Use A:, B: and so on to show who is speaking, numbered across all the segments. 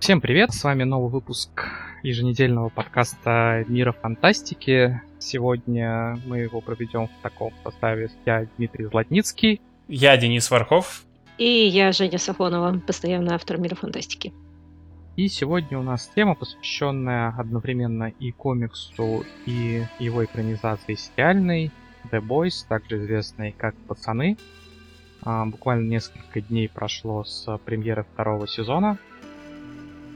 A: Всем привет, с вами новый выпуск еженедельного подкаста Мира Фантастики. Сегодня мы его проведем в таком составе. Я Дмитрий Златницкий.
B: Я Денис Варков.
C: И я Женя Сафонова, постоянный автор Мира Фантастики.
A: И сегодня у нас тема, посвященная одновременно и комиксу, и его экранизации сериальной, The Boys, также известной как «Пацаны». А, буквально несколько дней прошло с премьеры второго сезона,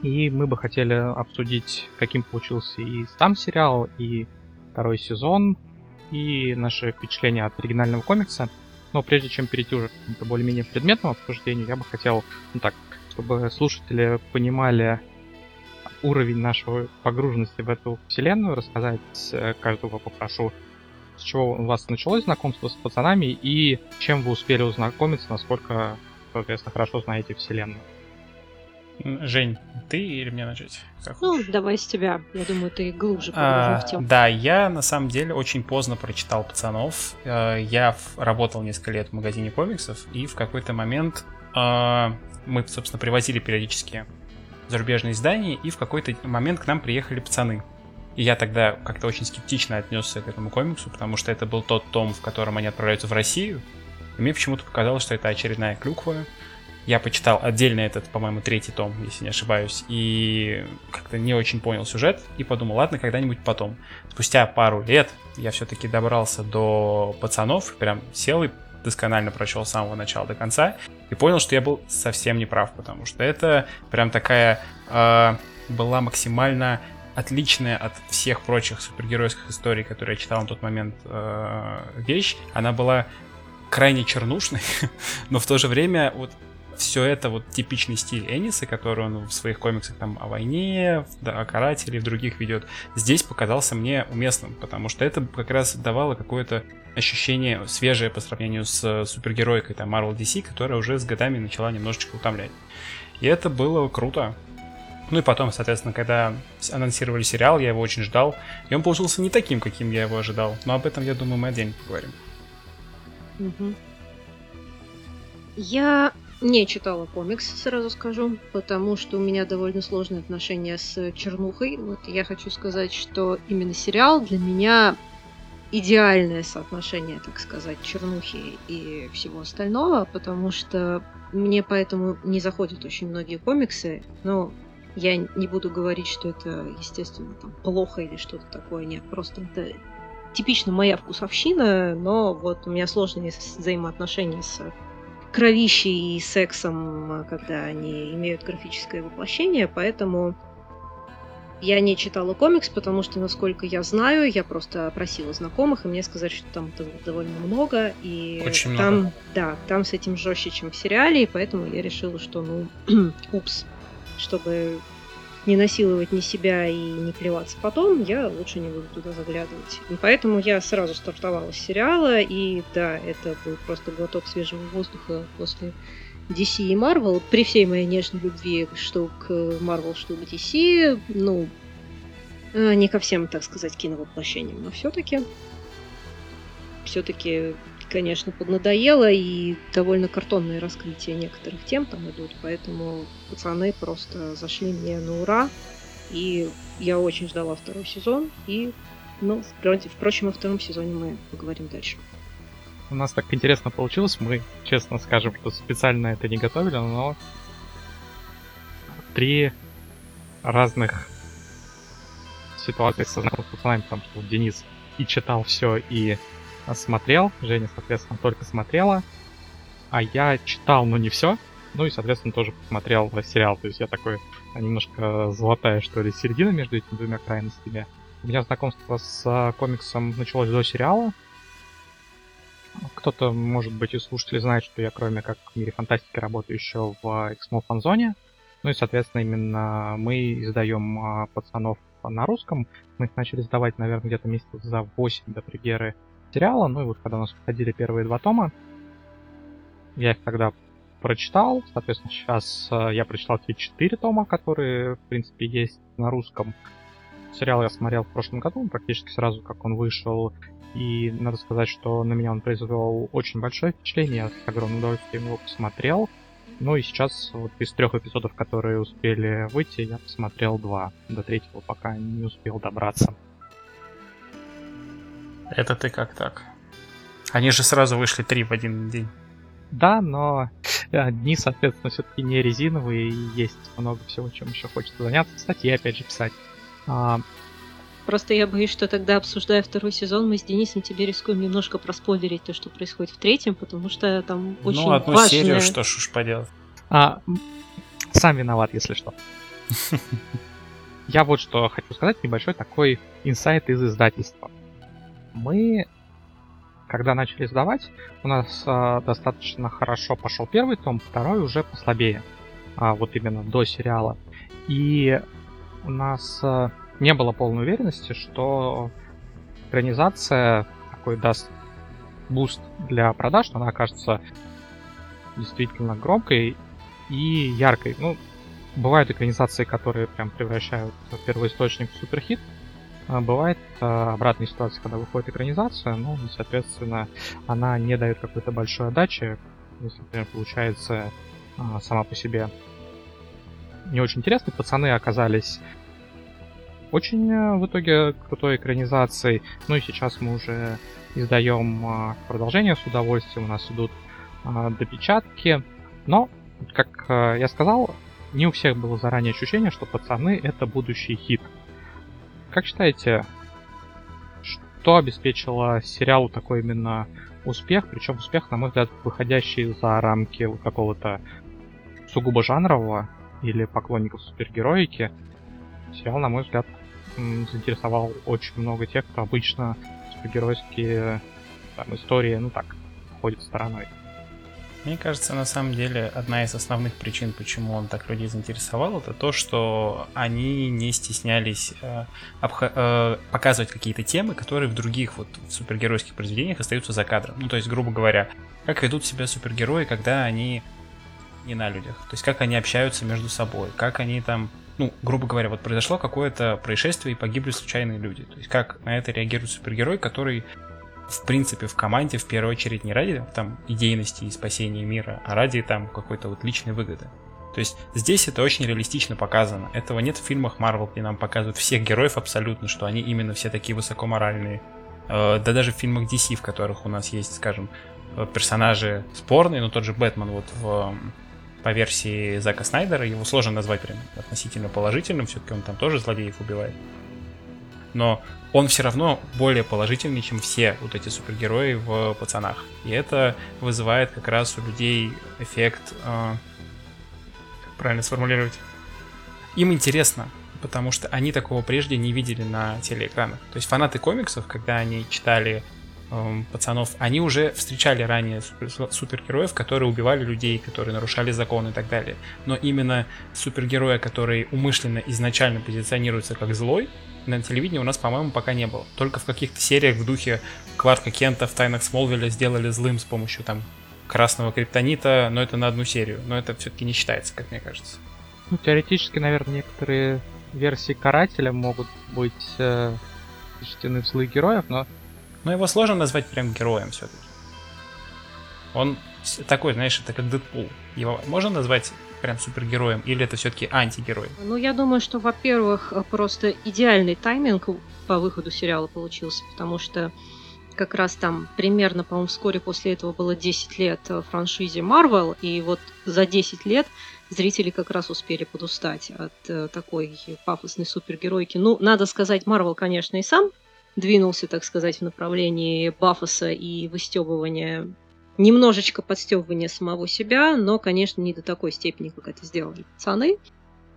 A: и мы бы хотели обсудить, каким получился и сам сериал, и второй сезон, и наши впечатления от оригинального комикса. Но прежде чем перейти уже к более-менее предметному обсуждению, я бы хотел, ну так, чтобы слушатели понимали уровень нашего погруженности в эту вселенную, рассказать э, каждого попрошу, с чего у вас началось знакомство с пацанами и чем вы успели узнакомиться, насколько, соответственно, хорошо знаете вселенную.
B: Жень, ты или мне начать?
C: Как ну, хочешь? давай с тебя. Я думаю, ты глубже
B: а, в тему. Да, я на самом деле очень поздно прочитал пацанов. Э, я работал несколько лет в магазине комиксов, и в какой-то момент э, мы, собственно, привозили периодически зарубежные издания, и в какой-то момент к нам приехали пацаны. И я тогда как-то очень скептично отнесся к этому комиксу, потому что это был тот том, в котором они отправляются в Россию. И мне почему-то показалось, что это очередная клюква, я почитал отдельно этот, по-моему, третий том, если не ошибаюсь, и как-то не очень понял сюжет, и подумал, ладно, когда-нибудь потом. Спустя пару лет я все-таки добрался до пацанов, прям сел и досконально прочел с самого начала до конца, и понял, что я был совсем не прав, потому что это прям такая э, была максимально отличная от всех прочих супергеройских историй, которые я читал на тот момент э, вещь. Она была крайне чернушной, но в то же время вот все это вот типичный стиль Эниса, который он в своих комиксах там о войне, да, о карателе и в других ведет, здесь показался мне уместным, потому что это как раз давало какое-то ощущение свежее по сравнению с супергеройкой там Marvel DC, которая уже с годами начала немножечко утомлять. И это было круто. Ну и потом, соответственно, когда анонсировали сериал, я его очень ждал. И он получился не таким, каким я его ожидал. Но об этом, я думаю, мы отдельно поговорим.
C: Я не читала комикс, сразу скажу, потому что у меня довольно сложные отношения с чернухой. Вот я хочу сказать, что именно сериал для меня идеальное соотношение, так сказать, чернухи и всего остального, потому что мне поэтому не заходят очень многие комиксы. Но я не буду говорить, что это, естественно, там, плохо или что-то такое. Нет, просто это типично моя вкусовщина, но вот у меня сложные взаимоотношения с кровищей и сексом, когда они имеют графическое воплощение, поэтому я не читала комикс, потому что, насколько я знаю, я просто просила знакомых, и мне сказали, что там довольно много, и
B: Очень
C: там,
B: много.
C: да, там с этим жестче, чем в сериале, и поэтому я решила, что, ну, упс, чтобы не насиловать ни себя и не плеваться потом, я лучше не буду туда заглядывать. И поэтому я сразу стартовала с сериала, и да, это был просто глоток свежего воздуха после DC и Marvel. При всей моей нежной любви что к Marvel, что к DC, ну, э, не ко всем, так сказать, киновоплощениям, но все-таки все-таки конечно, поднадоело, и довольно картонные раскрытия некоторых тем там идут, поэтому пацаны просто зашли мне на ура, и я очень ждала второй сезон, и, ну, впрочем, о втором сезоне мы поговорим дальше.
A: У нас так интересно получилось, мы, честно скажем, что специально это не готовили, но три разных ситуации со пацанами, потому что Денис и читал все, и смотрел, Женя, соответственно, только смотрела, а я читал, но не все, ну и, соответственно, тоже посмотрел сериал, то есть я такой немножко золотая, что ли, середина между этими двумя крайностями. У меня знакомство с а, комиксом началось до сериала. Кто-то, может быть, из слушателей знает, что я, кроме как в мире фантастики, работаю еще в Эксмо фанзоне. Ну и, соответственно, именно мы издаем а, пацанов на русском. Мы их начали сдавать, наверное, где-то месяцев за 8 до премьеры сериала. Ну и вот когда у нас выходили первые два тома, я их тогда прочитал. Соответственно, сейчас э, я прочитал те четыре тома, которые, в принципе, есть на русском. Сериал я смотрел в прошлом году, практически сразу, как он вышел. и надо сказать, что на меня он произвел очень большое впечатление, я с огромным удовольствием его посмотрел. Ну и сейчас вот из трех эпизодов, которые успели выйти, я посмотрел два. До третьего пока не успел добраться.
B: Это ты как так? Они же сразу вышли три в один день.
A: Да, но э, дни, соответственно, все-таки не резиновые, и есть много всего, чем еще хочется заняться. Кстати, и опять же писать. А,
C: Просто я боюсь, что тогда, обсуждая второй сезон, мы с Денисом тебе рискуем немножко проспойлерить то, что происходит в третьем, потому что там очень
B: ну, одну
C: важное...
B: серию, что ж уж поделать.
A: а, сам виноват, если что. Я вот что хочу сказать, небольшой такой инсайт из издательства. Мы, когда начали издавать, у нас а, достаточно хорошо пошел первый том, второй уже послабее. А, вот именно до сериала. И у нас а, не было полной уверенности, что экранизация такой даст буст для продаж, что она окажется действительно громкой и яркой. Ну, бывают экранизации, которые прям превращают первоисточник в суперхит. А бывает а, обратная ситуация, когда выходит экранизация, ну, и, соответственно, она не дает какой-то большой отдачи, если, например, получается а, сама по себе не очень интересной. Пацаны оказались очень э, в итоге крутой экранизацией. Ну и сейчас мы уже издаем продолжение с удовольствием. У нас идут допечатки. Но, как а, я сказал, не у всех было заранее ощущение, что пацаны это будущий хит. Как считаете, что обеспечило сериалу такой именно успех? Причем успех, на мой взгляд, выходящий за рамки какого-то сугубо жанрового или поклонников супергероики. Сериал, на мой взгляд, заинтересовал очень много тех, кто обычно супергеройские там, истории, ну так, ходит стороной.
B: Мне кажется, на самом деле, одна из основных причин, почему он так людей заинтересовал, это то, что они не стеснялись э, обха- э, показывать какие-то темы, которые в других вот в супергеройских произведениях остаются за кадром. Ну, то есть, грубо говоря, как ведут себя супергерои, когда они не на людях. То есть, как они общаются между собой, как они там ну, грубо говоря, вот произошло какое-то происшествие и погибли случайные люди. То есть как на это реагирует супергерой, который в принципе в команде в первую очередь не ради там идейности и спасения мира, а ради там какой-то вот личной выгоды. То есть здесь это очень реалистично показано. Этого нет в фильмах Marvel, где нам показывают всех героев абсолютно, что они именно все такие высокоморальные. Э, да даже в фильмах DC, в которых у нас есть, скажем, э, персонажи спорные, но тот же Бэтмен вот в по версии Зака Снайдера, его сложно назвать прям относительно положительным, все-таки он там тоже злодеев убивает. Но он все равно более положительный, чем все вот эти супергерои в пацанах. И это вызывает как раз у людей эффект... Э, как правильно сформулировать? Им интересно, потому что они такого прежде не видели на телеэкранах. То есть фанаты комиксов, когда они читали Эм, пацанов, они уже встречали ранее супер, супергероев, которые убивали людей, которые нарушали законы и так далее. Но именно супергероя, который умышленно изначально позиционируется как злой, на телевидении у нас, по-моему, пока не было. Только в каких-то сериях в духе Кларка Кента в «Тайнах Смолвиля» сделали злым с помощью там красного криптонита, но это на одну серию. Но это все-таки не считается, как мне кажется.
A: Ну, теоретически, наверное, некоторые версии Карателя могут быть э, в злых героев, но
B: но его сложно назвать прям героем все-таки. Он такой, знаешь, это как Дэдпул. Его можно назвать прям супергероем, или это все-таки антигерой?
C: Ну, я думаю, что, во-первых, просто идеальный тайминг по выходу сериала получился, потому что как раз там примерно, по-моему, вскоре после этого было 10 лет франшизе Marvel, и вот за 10 лет зрители как раз успели подустать от э, такой пафосной супергеройки. Ну, надо сказать, Marvel, конечно, и сам двинулся, так сказать, в направлении бафоса и выстебывания немножечко подстебывания самого себя, но, конечно, не до такой степени, как это сделали пацаны.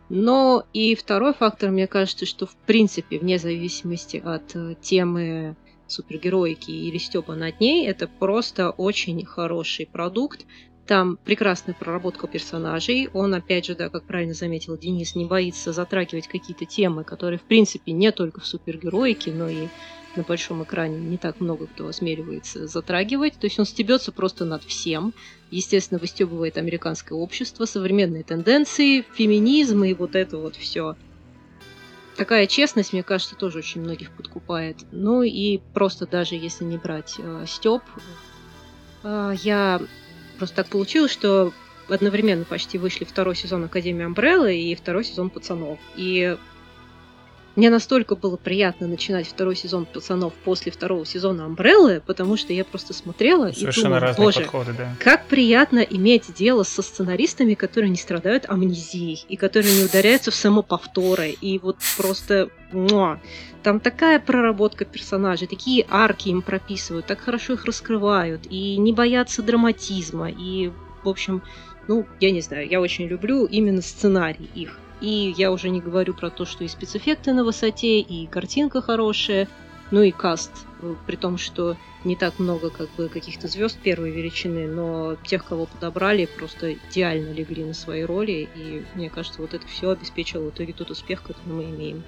C: Но и второй фактор, мне кажется, что в принципе, вне зависимости от э, темы супергероики или стеба над ней, это просто очень хороший продукт, там прекрасная проработка персонажей. Он, опять же, да, как правильно заметил Денис, не боится затрагивать какие-то темы, которые, в принципе, не только в супергероике, но и на большом экране не так много кто осмеливается затрагивать. То есть он стебется просто над всем. Естественно, выстебывает американское общество, современные тенденции, феминизм и вот это вот все. такая честность, мне кажется, тоже очень многих подкупает. Ну и просто даже если не брать э, Степ, э, я просто так получилось, что одновременно почти вышли второй сезон Академии Амбреллы и второй сезон Пацанов. И мне настолько было приятно начинать второй сезон пацанов после второго сезона Амбреллы, потому что я просто смотрела
B: Совершенно
C: и думала,
B: разные
C: боже,
B: подходы, да.
C: как приятно иметь дело со сценаристами, которые не страдают амнезией и которые не ударяются в самоповторы. И вот просто... Муа, там такая проработка персонажей, такие арки им прописывают, так хорошо их раскрывают, и не боятся драматизма, и, в общем, ну, я не знаю, я очень люблю именно сценарий их. И я уже не говорю про то, что и спецэффекты на высоте, и картинка хорошая, ну и каст, э, при том, что не так много как бы каких-то звезд первой величины, но тех, кого подобрали, просто идеально легли на свои роли, и мне кажется, вот это все обеспечило в итоге тот успех, который мы имеем.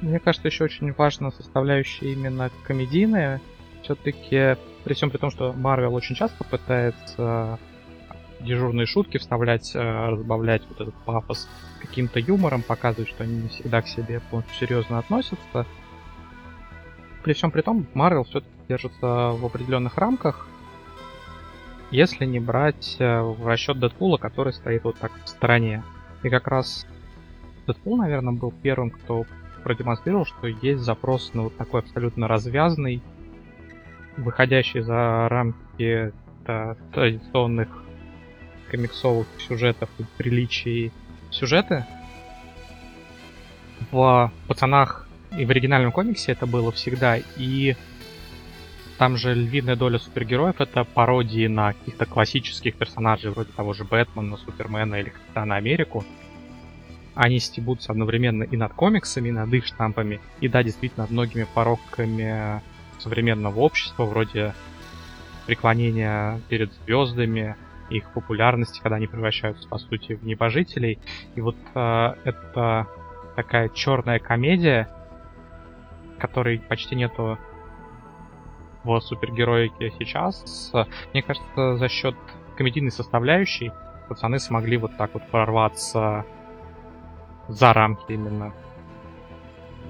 A: Мне кажется, еще очень важна составляющая именно комедийная. Все-таки, при всем при том, что Марвел очень часто пытается дежурные шутки вставлять, э, разбавлять вот этот пафос каким-то юмором, показывать, что они не всегда к себе полностью серьезно относятся. При всем при том, Марвел все-таки держится в определенных рамках, если не брать э, в расчет Дэдпула, который стоит вот так в стороне. И как раз Дэдпул, наверное, был первым, кто продемонстрировал, что есть запрос на вот такой абсолютно развязный, выходящий за рамки традиционных комиксовых сюжетов и приличий сюжеты. В пацанах и в оригинальном комиксе это было всегда, и там же львиная доля супергероев это пародии на каких-то классических персонажей, вроде того же Бэтмена, Супермена или Капитана Америку. Они стебутся одновременно и над комиксами, и над их штампами, и да, действительно, над многими пороками современного общества, вроде преклонения перед звездами, их популярности, когда они превращаются, по сути, в небожителей. И вот э, это такая черная комедия, которой почти нету в супергероике сейчас. Мне кажется, за счет комедийной составляющей пацаны смогли вот так вот прорваться за рамки именно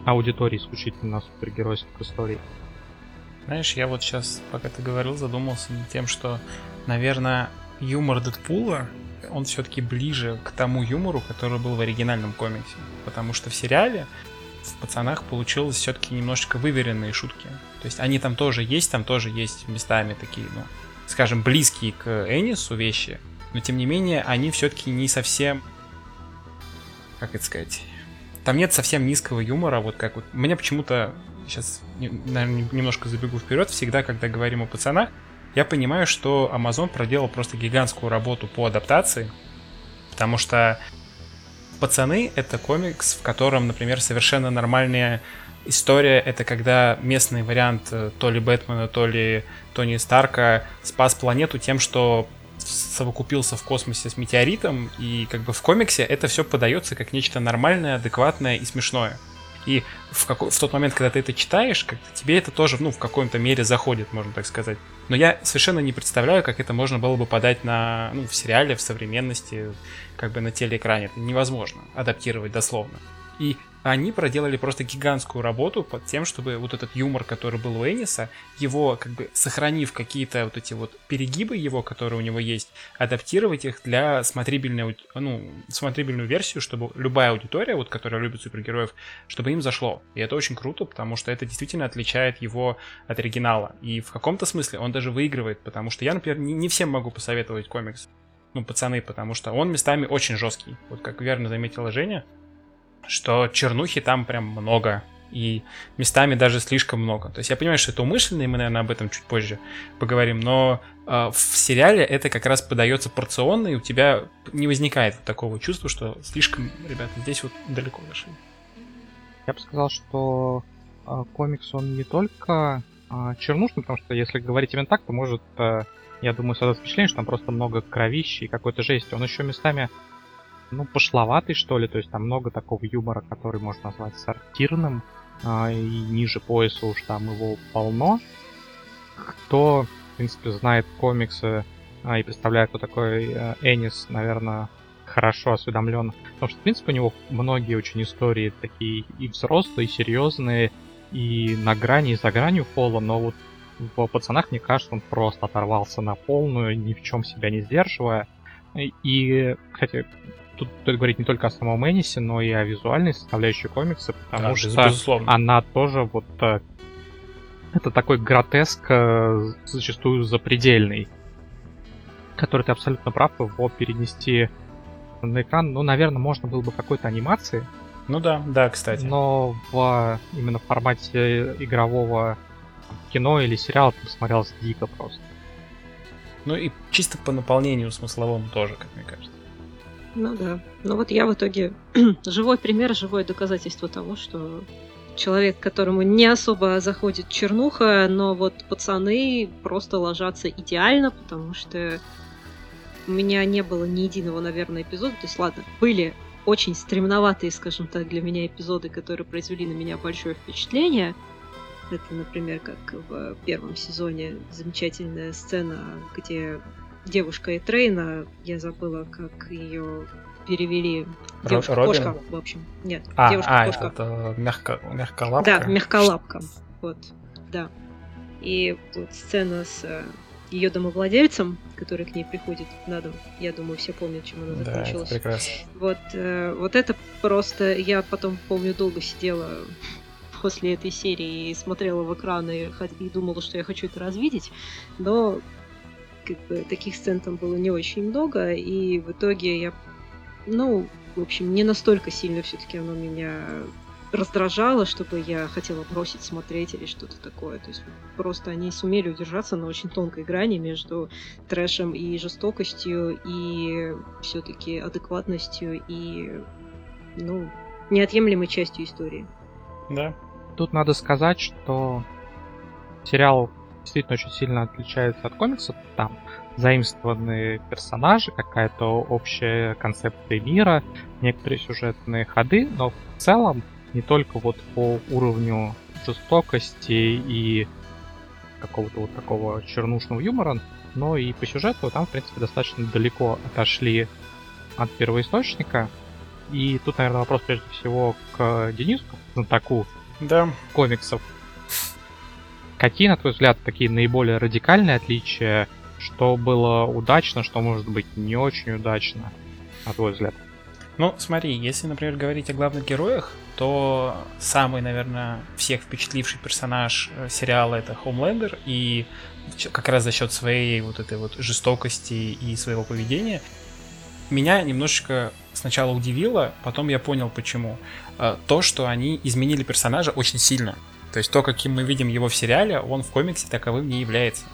A: аудитории исключительно супергеройских историй.
B: Знаешь, я вот сейчас, пока ты говорил, задумался над тем, что, наверное, юмор Дэдпула, он все-таки ближе к тому юмору, который был в оригинальном комиксе. Потому что в сериале в пацанах получилось все-таки немножечко выверенные шутки. То есть они там тоже есть, там тоже есть местами такие, ну, скажем, близкие к Энису вещи, но тем не менее они все-таки не совсем, как это сказать, там нет совсем низкого юмора, вот как вот. Меня почему-то сейчас, наверное, немножко забегу вперед, всегда, когда говорим о пацанах, я понимаю, что Amazon проделал просто гигантскую работу по адаптации, потому что «Пацаны» — это комикс, в котором, например, совершенно нормальная история — это когда местный вариант э, то ли Бэтмена, то ли Тони Старка спас планету тем, что совокупился в космосе с метеоритом, и как бы в комиксе это все подается как нечто нормальное, адекватное и смешное. И в, какой, в тот момент, когда ты это читаешь, как тебе это тоже, ну, в каком-то мере заходит, можно так сказать. Но я совершенно не представляю, как это можно было бы подать на, ну, в сериале, в современности, как бы на телеэкране. Это невозможно адаптировать дословно. И они проделали просто гигантскую работу под тем, чтобы вот этот юмор, который был у Эниса, его как бы сохранив какие-то вот эти вот перегибы его, которые у него есть, адаптировать их для смотрибельной, ну, смотрибельную версию, чтобы любая аудитория, вот, которая любит супергероев, чтобы им зашло. И это очень круто, потому что это действительно отличает его от оригинала. И в каком-то смысле он даже выигрывает, потому что я, например, не, не всем могу посоветовать комикс ну, пацаны, потому что он местами очень жесткий. Вот как верно заметила Женя, что чернухи там прям много. И местами даже слишком много. То есть я понимаю, что это умышленно, и мы, наверное, об этом чуть позже поговорим, но э, в сериале это как раз подается порционно, и у тебя не возникает такого чувства, что слишком, ребята, здесь вот далеко зашли.
A: Я бы сказал, что э, комикс, он не только э, чернушный, потому что если говорить именно так, то может, э, я думаю, создать впечатление, что там просто много кровищи и какой-то жести. Он еще местами ну, пошловатый, что ли, то есть там много такого юмора, который можно назвать сортирным, а, и ниже пояса уж там его полно. Кто, в принципе, знает комиксы а, и представляет, кто такой а, Энис, наверное, хорошо осведомлен. Потому что, в принципе, у него многие очень истории такие и взрослые, и серьезные, и на грани, и за гранью пола, но вот в пацанах, мне кажется, он просто оторвался на полную, ни в чем себя не сдерживая. И, кстати, тут стоит говорить не только о самом Энисе, но и о визуальной составляющей комикса, потому
B: Да,
A: что
B: безусловно.
A: она тоже вот э, это такой гротеск, э, зачастую запредельный, который ты абсолютно прав, его перенести на экран, ну, наверное, можно было бы какой-то анимации,
B: Ну да, да, кстати.
A: но в именно в формате игрового кино или сериала там смотрелось дико просто.
B: Ну и чисто по наполнению смысловому тоже, как мне кажется.
C: Ну да. Ну вот я в итоге живой пример, живое доказательство того, что человек, которому не особо заходит чернуха, но вот пацаны просто ложатся идеально, потому что у меня не было ни единого, наверное, эпизода. То есть, ладно, были очень стремноватые, скажем так, для меня эпизоды, которые произвели на меня большое впечатление. Это, например, как в первом сезоне замечательная сцена, где девушка Этрейна, я забыла, как ее перевели. Девушка-кошка,
B: Робин?
C: в общем. Нет,
B: А, а,
C: девушка-кошка.
B: это мягко, мягколапка.
C: Да, мягколапка. Вот, да. И вот сцена с э, ее домовладельцем, который к ней приходит на дом. Я думаю, все помнят, чем она
B: Да, это
C: закончилась.
B: прекрасно.
C: Вот, э, вот это просто... Я потом, помню, долго сидела после этой серии и смотрела в экран и, и думала, что я хочу это развидеть, но как бы, таких сцен там было не очень много, и в итоге я, ну, в общем, не настолько сильно все-таки оно меня раздражало, чтобы я хотела бросить смотреть или что-то такое. То есть просто они сумели удержаться на очень тонкой грани между трэшем и жестокостью, и все-таки адекватностью и, ну, неотъемлемой частью истории.
B: Да.
A: Тут надо сказать, что сериал действительно очень сильно отличается от комиксов. Там заимствованы персонажи, какая-то общая концепция мира, некоторые сюжетные ходы, но в целом не только вот по уровню жестокости и какого-то вот такого чернушного юмора, но и по сюжету там, в принципе, достаточно далеко отошли от первоисточника. И тут, наверное, вопрос прежде всего к Денису, знатоку
B: Да.
A: комиксов. Какие, на твой взгляд, такие наиболее радикальные отличия? Что было удачно, что может быть не очень удачно, на твой взгляд?
B: Ну, смотри, если, например, говорить о главных героях, то самый, наверное, всех впечатливший персонаж э, сериала это Хомлендер, и как раз за счет своей вот этой вот жестокости и своего поведения меня немножечко сначала удивило, потом я понял почему. Э, То, что они изменили персонажа очень сильно. То есть то, каким мы видим его в сериале, он в комиксе таковым не является.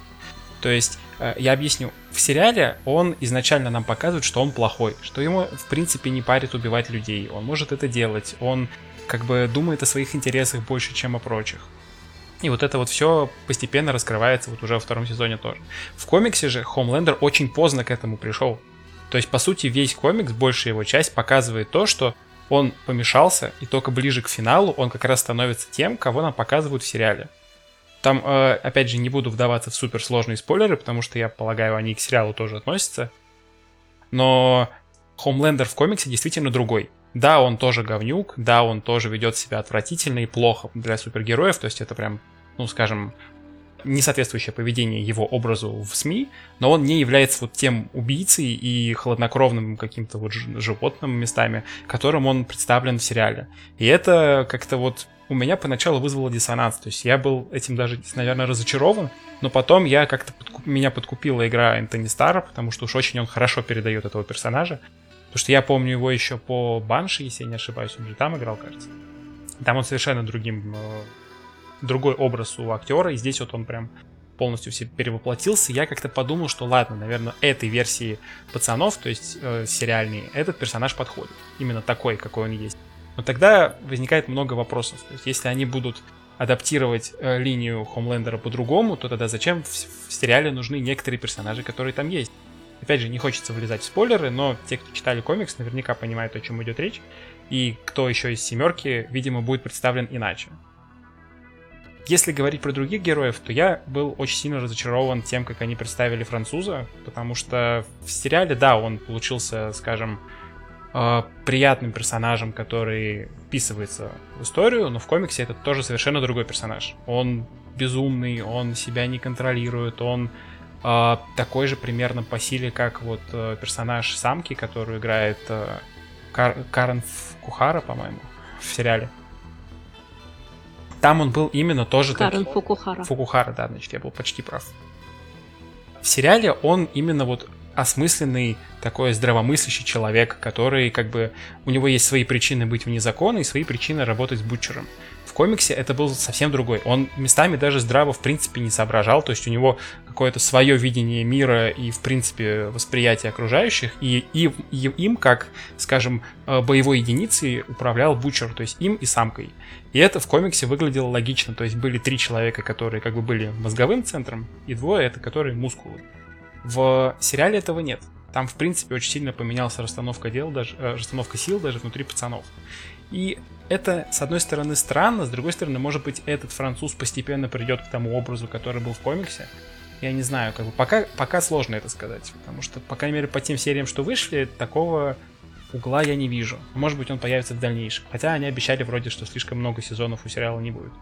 B: То есть, э, я объясню, в сериале он изначально нам показывает, что он плохой, что ему, в принципе, не парит убивать людей, он может это делать, он как бы думает о своих интересах больше, чем о прочих. И вот это вот все постепенно раскрывается вот уже во втором сезоне тоже. В комиксе же Хомлендер очень поздно к этому пришел. То есть, по сути, весь комикс, большая его часть, показывает то, что он помешался, и только ближе к финалу он как раз становится тем, кого нам показывают в сериале. Там, э, опять же, не буду вдаваться в суперсложные спойлеры, потому что я полагаю, они к сериалу тоже относятся. Но Хомлендер в комиксе действительно другой. Да, он тоже говнюк, да, он тоже ведет себя отвратительно и плохо для супергероев, то есть это прям, ну, скажем, несоответствующее поведение его образу в СМИ, но он не является вот тем убийцей и хладнокровным каким-то вот животным местами, которым он представлен в сериале. И это как-то вот у меня поначалу вызвало диссонанс. То есть я был этим даже, наверное, разочарован, но потом я как-то подку- меня подкупила игра Энтони Стара, потому что уж очень он хорошо передает этого персонажа. Потому что я помню его еще по Банши, если я не ошибаюсь, он же там играл, кажется. Там он совершенно другим, э, другой образ у актера, и здесь вот он прям полностью все перевоплотился. Я как-то подумал, что ладно, наверное, этой версии пацанов, то есть э, сериальной, этот персонаж подходит. Именно такой, какой он есть. Но тогда возникает много вопросов. То есть, если они будут адаптировать э, линию Хомлендера по-другому, то тогда зачем в, в сериале нужны некоторые персонажи, которые там есть? Опять же, не хочется влезать в спойлеры, но те, кто читали комикс, наверняка понимают, о чем идет речь. И кто еще из семерки, видимо, будет представлен иначе. Если говорить про других героев, то я был очень сильно разочарован тем, как они представили француза, потому что в сериале, да, он получился, скажем, э, приятным персонажем, который вписывается в историю, но в комиксе это тоже совершенно другой персонаж. Он безумный, он себя не контролирует, он э, такой же примерно по силе, как вот э, персонаж самки, которую играет э, Кар Карен Кухара, по-моему, в сериале. Там он был именно тоже
C: Карен
B: таки-
C: Фукухара.
B: Фукухара, да, значит, я был почти прав. В сериале он именно вот осмысленный, такой здравомыслящий человек, который как бы... У него есть свои причины быть вне закона и свои причины работать с Бутчером. Комиксе это был совсем другой. Он местами даже здраво в принципе не соображал, то есть у него какое-то свое видение мира и в принципе восприятие окружающих, и, и, и им как, скажем, э, боевой единицей управлял Бутчер, то есть им и самкой. И это в комиксе выглядело логично, то есть были три человека, которые как бы были мозговым центром, и двое это которые мускулы. В сериале этого нет. Там, в принципе, очень сильно поменялась расстановка дел, даже э, расстановка сил даже внутри пацанов. И это, с одной стороны, странно, с другой стороны, может быть, этот француз постепенно придет к тому образу, который был в комиксе. Я не знаю, как бы пока, пока сложно это сказать, потому что, по крайней мере, по тем сериям, что вышли, такого угла я не вижу. Может быть, он появится в дальнейшем. Хотя они обещали вроде, что слишком много сезонов у сериала не будет.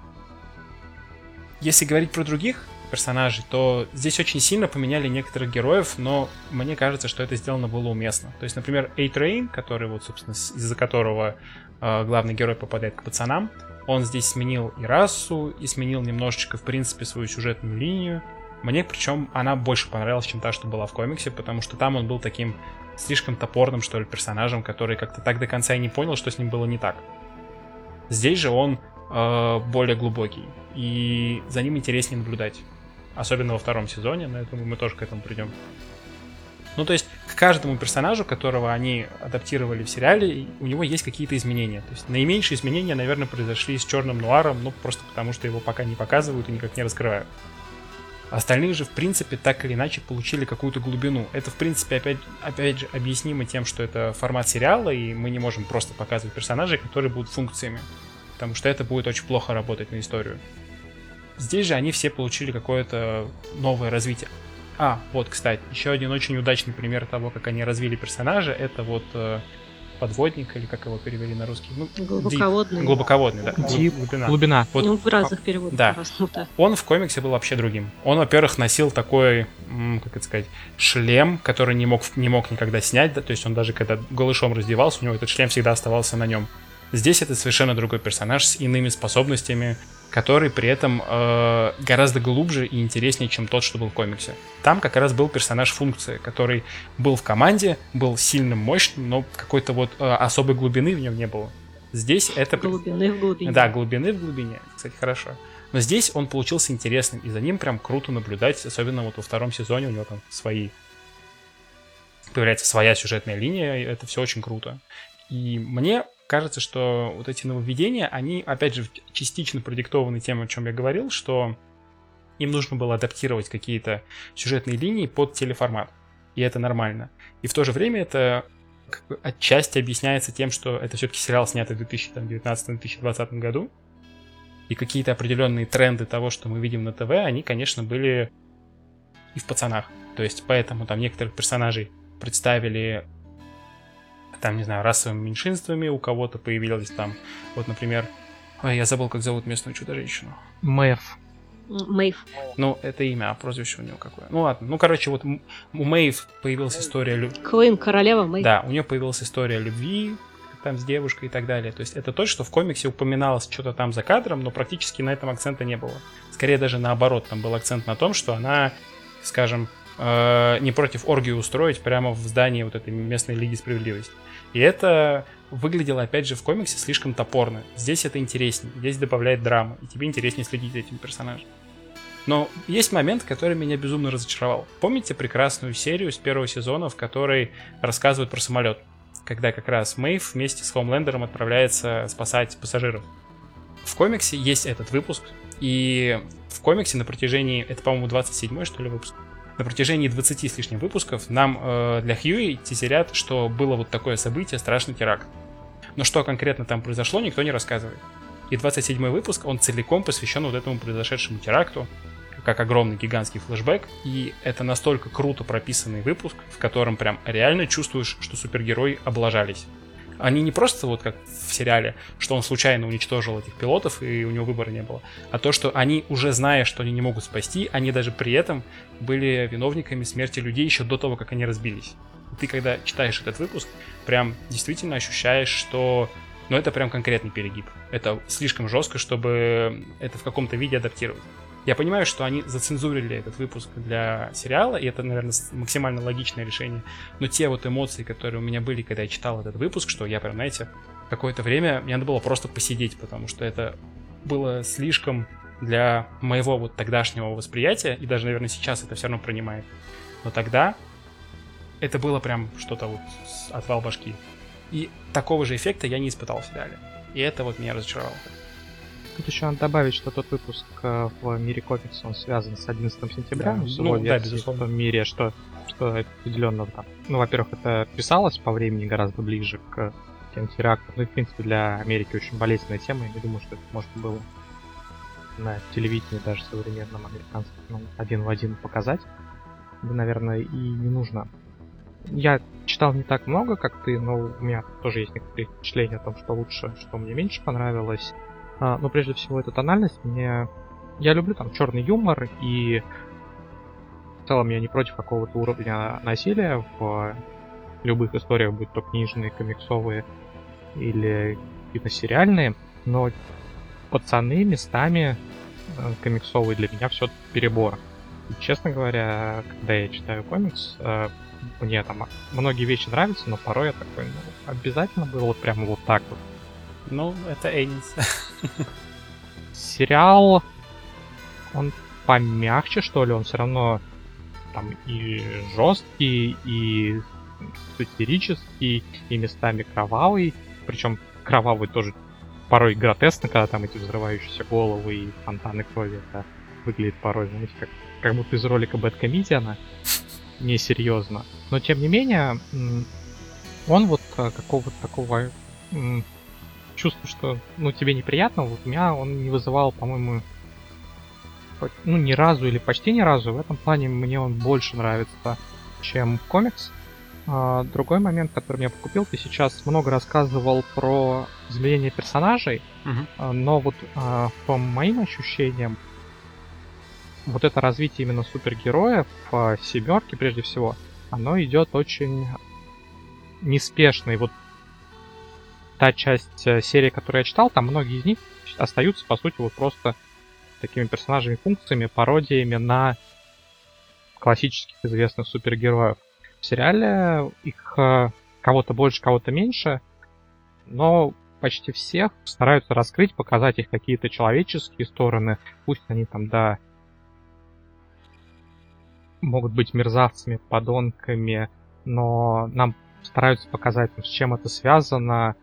B: Если говорить про других персонажей, то здесь очень сильно поменяли некоторых героев, но мне кажется, что это сделано было уместно. То есть, например, A-Train, который вот, собственно, из-за которого главный герой попадает к пацанам, он здесь сменил и расу, и сменил немножечко, в принципе, свою сюжетную линию. Мне, причем, она больше понравилась, чем та, что была в комиксе, потому что там он был таким слишком топорным, что ли, персонажем, который как-то так до конца и не понял, что с ним было не так. Здесь же он э, более глубокий, и за ним интереснее наблюдать. Особенно во втором сезоне, но я думаю, мы тоже к этому придем. Ну, то есть, к каждому персонажу, которого они адаптировали в сериале, у него есть какие-то изменения. То есть, наименьшие изменения, наверное, произошли с Черным Нуаром, ну, просто потому что его пока не показывают и никак не раскрывают. Остальные же, в принципе, так или иначе получили какую-то глубину. Это, в принципе, опять, опять же, объяснимо тем, что это формат сериала, и мы не можем просто показывать персонажей, которые будут функциями. Потому что это будет очень плохо работать на историю. Здесь же они все получили какое-то новое развитие. А, вот, кстати, еще один очень удачный пример того, как они развили персонажа, это вот э, подводник, или как его перевели на русский? Ну,
C: Глубоководный.
B: deep. Глубоководный, да.
A: Deep.
B: Глубина.
A: Глубина.
B: Вот
C: Ну, в разных переводах
B: да.
C: по-разному, да.
B: он в комиксе был вообще другим. Он, во-первых, носил такой, как это сказать, шлем, который не мог, не мог никогда снять, да, то есть он даже когда голышом раздевался, у него этот шлем всегда оставался на нем. Здесь это совершенно другой персонаж с иными способностями, который при этом э, гораздо глубже и интереснее, чем тот, что был в комиксе. Там как раз был персонаж функции, который был в команде, был сильным, мощным, но какой-то вот э, особой глубины в нем не было. Здесь это...
C: Глубины в глубине.
B: Да, глубины в глубине, кстати, хорошо. Но здесь он получился интересным, и за ним прям круто наблюдать, особенно вот во втором сезоне у него там свои... Появляется своя сюжетная линия, и это все очень круто. И мне кажется, что вот эти нововведения, они, опять же, частично продиктованы тем, о чем я говорил, что им нужно было адаптировать какие-то сюжетные линии под телеформат. И это нормально. И в то же время это отчасти объясняется тем, что это все-таки сериал, снятый в 2019-2020 году. И какие-то определенные тренды того, что мы видим на ТВ, они, конечно, были и в пацанах. То есть поэтому там некоторых персонажей представили там, не знаю, расовыми меньшинствами, у кого-то появились там, вот, например, ой, я забыл, как зовут местную чудо-женщину.
A: Мэв.
C: М, Мэйв.
B: Ну, это имя, а прозвище у него какое? Ну ладно, ну, короче, вот у Мэйв появилась история любви.
C: Квин, королева Мэйв.
B: Да, у нее появилась история любви там с девушкой и так далее. То есть это то, что в комиксе упоминалось что-то там за кадром, но практически на этом акцента не было. Скорее даже наоборот, там был акцент на том, что она, скажем, э, не против оргию устроить прямо в здании вот этой местной Лиги Справедливости. И это выглядело, опять же, в комиксе слишком топорно. Здесь это интереснее, здесь добавляет драмы, и тебе интереснее следить за этим персонажем. Но есть момент, который меня безумно разочаровал. Помните прекрасную серию с первого сезона, в которой рассказывают про самолет? Когда как раз Мэйв вместе с Хоумлендером отправляется спасать пассажиров. В комиксе есть этот выпуск, и в комиксе на протяжении, это, по-моему, 27-й, что ли, выпуск, на протяжении 20 с лишним выпусков нам э, для Хьюи тизерят, что было вот такое событие, страшный теракт. Но что конкретно там произошло, никто не рассказывает. И 27 выпуск, он целиком посвящен вот этому произошедшему теракту, как огромный гигантский флешбэк, и это настолько круто прописанный выпуск, в котором прям реально чувствуешь, что супергерои облажались. Они не просто вот как в сериале, что он случайно уничтожил этих пилотов и у него выбора не было, а то, что они уже зная, что они не могут спасти, они даже при этом были виновниками смерти людей еще до того, как они разбились. И ты когда читаешь этот выпуск, прям действительно ощущаешь, что ну это прям конкретный перегиб. Это слишком жестко, чтобы это в каком-то виде адаптировать. Я понимаю, что они зацензурили этот выпуск для сериала, и это, наверное, максимально логичное решение. Но те вот эмоции, которые у меня были, когда я читал этот выпуск, что я прям, знаете, какое-то время мне надо было просто посидеть, потому что это было слишком для моего вот тогдашнего восприятия, и даже, наверное, сейчас это все равно принимает. Но тогда это было прям что-то вот отвал башки. И такого же эффекта я не испытал в сериале. И это вот меня разочаровало.
A: Тут еще надо добавить, что тот выпуск э, в мире комикса, он связан с 11 сентября,
B: Да,
A: ну, с
B: ну,
A: его
B: да,
A: версией
B: безусловно.
A: в том мире, что, что определенно там. Ну, во-первых, это писалось по времени гораздо ближе к тем терактам. Ну, и, в принципе, для Америки очень болезненная тема. Я не думаю, что это можно было на телевидении даже современном американском ну, один в один показать. Да, наверное, и не нужно. Я читал не так много, как ты, но у меня тоже есть некоторые впечатления о том, что лучше, что мне меньше понравилось. Но прежде всего эта тональность мне... Я люблю там черный юмор, и в целом я не против какого-то уровня насилия в любых историях, будь то книжные, комиксовые или какие-то сериальные, но пацаны местами э, комиксовые для меня все перебор. И, честно говоря, когда я читаю комикс, э, мне там многие вещи нравятся, но порой я такой, ну, обязательно было вот прямо вот так вот.
B: Ну, это Энис.
A: Сериал, он помягче, что ли, он все равно там и жесткий, и сатирический, и местами кровавый. Причем кровавый тоже порой гротескно, когда там эти взрывающиеся головы и фонтаны крови. Это выглядит порой, знаете, как, как будто из ролика Бэткомедиана. Несерьезно. Но тем не менее, он вот а, какого-то такого м, чувства, что ну тебе неприятно, вот у меня он не вызывал, по-моему, по- ну ни разу или почти ни разу. В этом плане мне он больше нравится, чем комикс. А, другой момент, который меня покупил, ты сейчас много рассказывал про изменение персонажей, а, но вот а, по моим ощущениям, вот это развитие именно супергероев в семерке, прежде всего, оно идет очень неспешно. И вот та часть э, серии, которую я читал, там многие из них остаются, по сути, вот просто такими персонажами, функциями, пародиями на классических известных супергероев. В сериале их э, кого-то больше, кого-то меньше, но почти всех стараются раскрыть, показать их какие-то человеческие стороны, пусть они там, да, могут быть мерзавцами, подонками, но нам стараются показать, с чем это связано,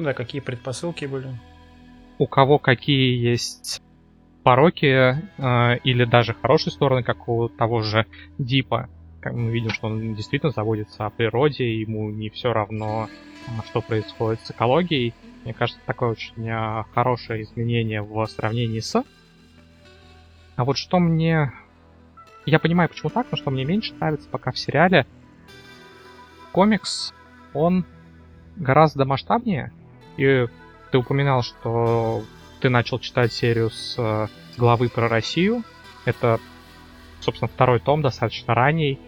B: Ну да, какие предпосылки были.
A: у кого какие есть пороки э, или даже хорошие стороны, как у того же Дипа. Мы видим, что он действительно заботится о природе, ему не все равно, а, что происходит с экологией. Мне кажется, такое очень а, хорошее изменение в сравнении с. А вот что мне... Я понимаю, почему так, но что мне меньше нравится пока в сериале. Комикс, он гораздо масштабнее. И ты упоминал, что ты начал читать серию с э, главы про Россию. Это, собственно, второй том, достаточно ранний.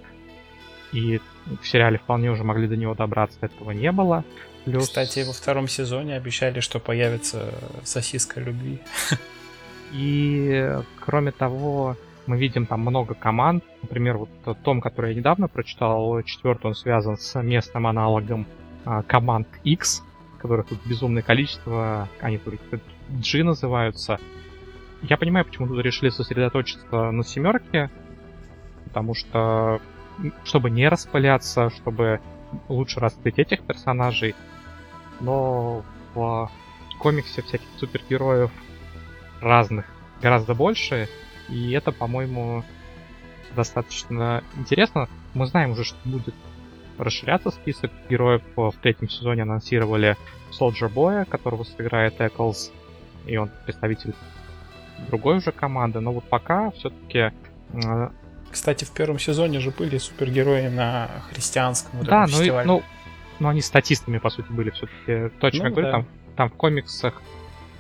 A: И в сериале вполне уже могли до него добраться, этого не было. Плюс...
B: Кстати, во втором сезоне обещали, что появится сосиска любви.
A: И кроме того, мы видим там много команд. Например, вот том, который я недавно прочитал, четвертый, он связан с местным аналогом а, команд X, которых тут безумное количество, они тут G называются. Я понимаю, почему тут решили сосредоточиться на семерке, потому что чтобы не распыляться, чтобы лучше раскрыть этих персонажей, но в комиксе всяких супергероев разных гораздо больше, и это, по-моему, достаточно интересно. Мы знаем уже, что будет расширяться список героев. В третьем сезоне анонсировали Soldier Boy, которого сыграет Эклс, и он представитель другой уже команды, но вот пока все-таки
B: кстати, в первом сезоне же были супергерои на христианском вот
A: да, ну,
B: фестивале.
A: ну, ну, они статистами, по сути, были все-таки. Точно
B: Ну,
A: говорю,
B: да.
A: там, там в комиксах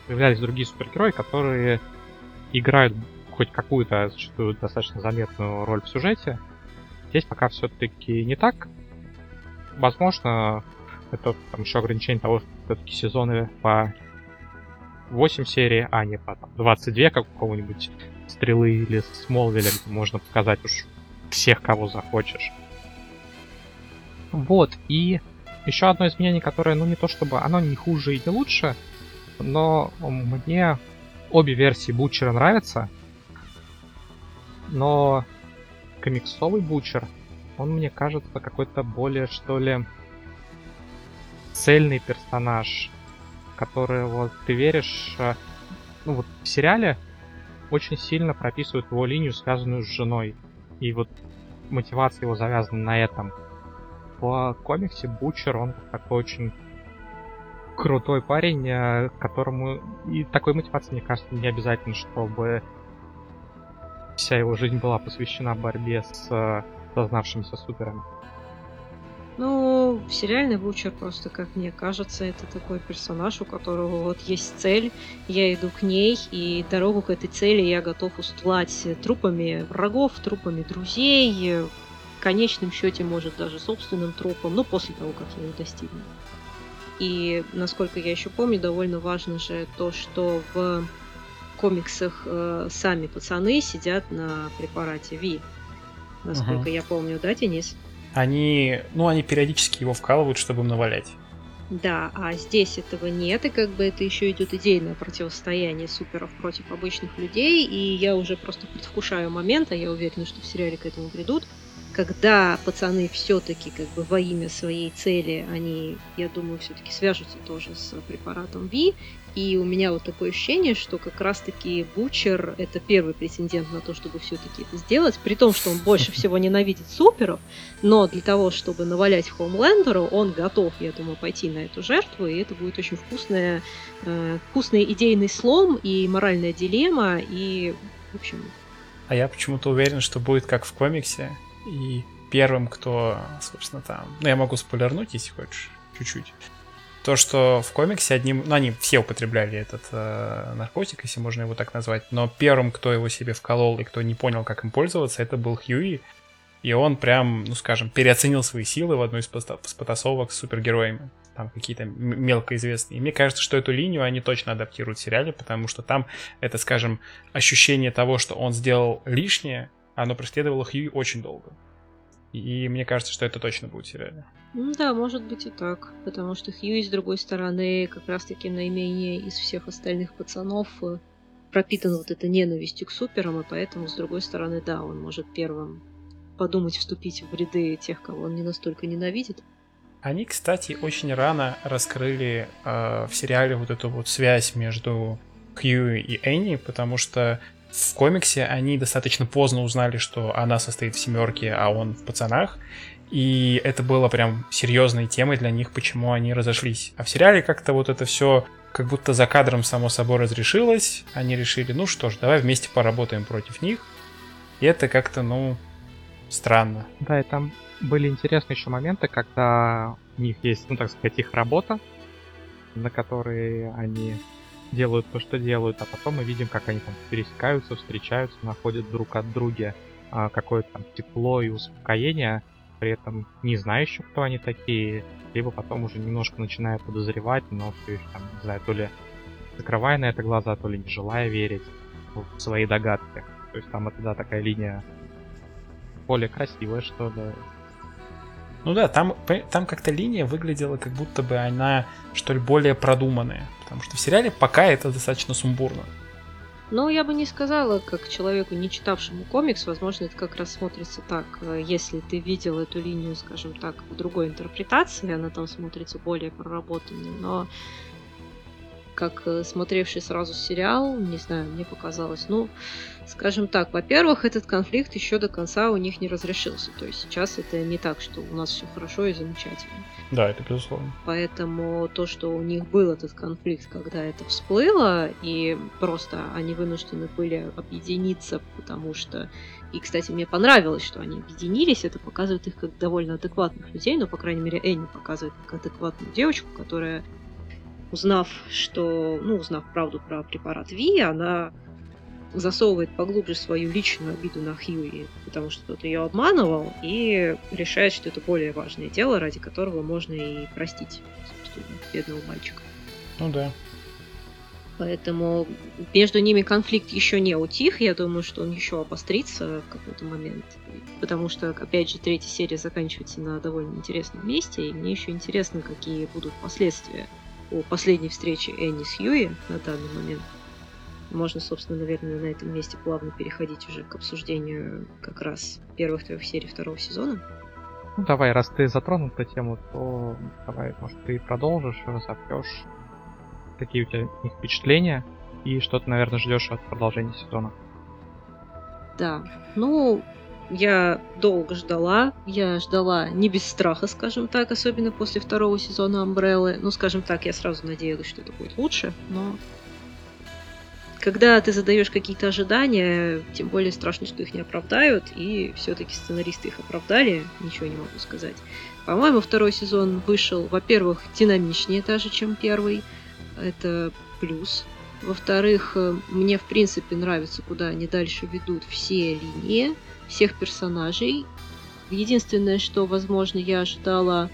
A: появлялись другие супергерои, которые играют хоть какую-то зачастую достаточно заметную роль в сюжете. Здесь пока все-таки не так. Возможно, это там еще ограничение того, что все-таки сезоны по 8 серий, а не по там, 22, как у кого-нибудь стрелы или Смолвиля, где можно показать уж всех, кого захочешь. Вот, и еще одно изменение, которое, ну не то чтобы оно не хуже и не лучше, но мне обе версии Бучера нравятся, но комиксовый Бучер, он мне кажется какой-то более, что ли, цельный персонаж, который вот ты веришь, э, ну вот в сериале очень сильно прописывают его линию, связанную с женой. И вот мотивация его завязана на этом. В комиксе Бучер, он такой очень крутой парень, э, которому и такой мотивации, мне кажется, не обязательно, чтобы вся его жизнь была посвящена борьбе с сознавшимися суперами.
C: Ну, сериальный Бучер просто, как мне кажется, это такой персонаж, у которого вот есть цель, я иду к ней, и дорогу к этой цели я готов устлать трупами врагов, трупами друзей, в конечном счете, может, даже собственным трупом, ну, после того, как я его достигну. И, насколько я еще помню, довольно важно же то, что в комиксах э, сами пацаны сидят на препарате Ви. Насколько
B: Мгм.
C: я помню, да, Денис?
B: Они, ну, они периодически его вкалывают, чтобы им навалять.
C: Да, а здесь этого нет, и как бы это еще идет идейное противостояние суперов против обычных людей, и я уже просто предвкушаю момент, а я уверена, что в сериале к этому придут, когда пацаны все-таки как бы во имя своей цели, они, я думаю, все-таки свяжутся тоже с препаратом Ви, и у меня вот такое ощущение, что как раз-таки Бучер это первый претендент на то, чтобы все-таки это сделать, при том, что он больше всего ненавидит суперов, но для того, чтобы навалять Хоумлендеру, он готов, я думаю, пойти на эту жертву, и это будет очень вкусная, э, вкусный идейный слом и моральная дилемма, и, в общем,
B: А я почему-то уверен, что будет как в комиксе. И первым, кто, собственно, там... Ну, я могу спойлернуть, если хочешь, чуть-чуть. То, что в комиксе одним... Ну, они все употребляли этот э, наркотик, если можно его так назвать. Но первым, кто его себе вколол и кто не понял, как им пользоваться, это был Хьюи. И он прям, ну, скажем, переоценил свои силы в одной из потасовок с супергероями. Там какие-то м- мелко известные. И мне кажется, что эту линию они точно адаптируют в сериале, потому что там это, скажем, ощущение того, что он сделал лишнее, оно преследовало Хьюи очень долго. И мне кажется, что это точно будет в сериале.
C: ну да, может быть и так, потому что Хьюи, с другой стороны, как раз-таки наименее из всех остальных пацанов э, пропитан вот этой ненавистью к суперам, и поэтому, с другой стороны, да, он может первым подумать вступить в ряды тех, кого он не настолько ненавидит.
B: Они, кстати, очень рано раскрыли э, в сериале вот эту вот связь между Хьюи и Энни, потому что в комиксе они достаточно поздно узнали, что она состоит в семерке, а он в пацанах. И это было прям серьезной темой для них, почему они разошлись. А в сериале как-то вот это все как будто за кадром само собой разрешилось. Они решили, ну что ж, давай вместе поработаем против них. И это как-то, ну, странно.
A: Да, и там были интересные еще моменты, когда у них есть, ну так сказать, их работа, на которой они делают то, что делают, а потом мы видим, как они там пересекаются, встречаются, находят друг от друга а, какое-то там тепло и успокоение, при этом не еще, кто они такие, либо потом уже немножко начиная подозревать, но все еще там, не знаю, то ли закрывая на это глаза, то ли не желая верить в свои догадки. То есть там это, да, такая линия более красивая, что ли.
B: Ну да, там, там как-то линия выглядела, как будто бы она, что ли, более продуманная. Потому что в сериале пока это достаточно сумбурно.
C: Но я бы не сказала, как человеку, не читавшему комикс, возможно, это как раз смотрится так. Если ты видел эту линию, скажем так, в другой интерпретации, она там смотрится более проработанной. Но как э, смотревший сразу сериал, не знаю, мне показалось, ну, скажем так, во-первых, этот конфликт еще до конца у них не разрешился. То есть сейчас это не так, что у нас все хорошо и замечательно.
B: Да, это безусловно.
C: Поэтому то, что у них был этот конфликт, когда это всплыло, и просто они вынуждены были объединиться, потому что... И, кстати, мне понравилось, что они объединились, это показывает их как довольно адекватных людей, но, по крайней мере, Энни показывает как адекватную девочку, которая, узнав, что... Ну, узнав правду про препарат Ви, она засовывает поглубже свою личную обиду на Хьюи, потому что тот ее обманывал, и решает, что это более важное дело, ради которого можно и простить, собственно, бедного мальчика.
B: Ну да.
C: Поэтому между ними конфликт еще не утих. Я думаю, что он еще обострится в какой-то момент. Потому что, опять же, третья серия заканчивается на довольно интересном месте. И мне еще интересно, какие будут последствия у последней встречи Энни с Хьюи на данный момент. Можно, собственно, наверное, на этом месте плавно переходить уже к обсуждению как раз первых трех серий второго сезона.
A: Ну давай, раз ты затронул эту тему, то давай, может, ты продолжишь, разопьешь. Какие у тебя впечатления? И что ты, наверное, ждешь от продолжения сезона?
C: Да, ну, я долго ждала. Я ждала не без страха, скажем так, особенно после второго сезона Амбреллы. Ну, скажем так, я сразу надеялась, что это будет лучше, но когда ты задаешь какие-то ожидания, тем более страшно, что их не оправдают, и все-таки сценаристы их оправдали, ничего не могу сказать. По-моему, второй сезон вышел, во-первых, динамичнее даже, чем первый. Это плюс. Во-вторых, э, мне, в принципе, нравится, куда они дальше ведут все линии, всех персонажей. Единственное, что, возможно, я ожидала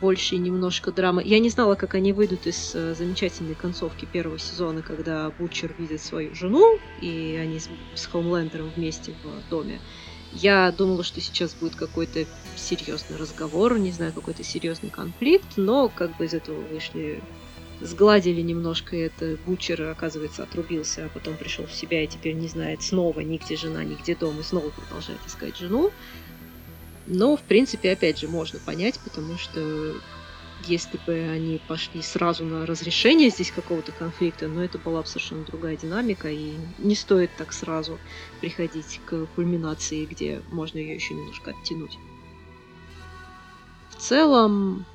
C: больше немножко драмы. Я не знала, как они выйдут из э, замечательной концовки первого сезона, когда Бучер видит свою жену, и они с, с Хоумлендером вместе в доме. Я думала, что сейчас будет какой-то серьезный разговор, не знаю, какой-то серьезный конфликт, но как бы из этого вышли сгладили немножко это. Бучер, оказывается, отрубился, а потом пришел в себя и теперь не знает снова ни где жена, ни где дом, и снова продолжает искать жену. Но, в принципе, опять же, можно понять, потому что если бы они пошли сразу на разрешение здесь какого-то конфликта, но это была бы совершенно другая динамика, и не стоит так сразу приходить к кульминации, где можно ее еще немножко оттянуть. В целом,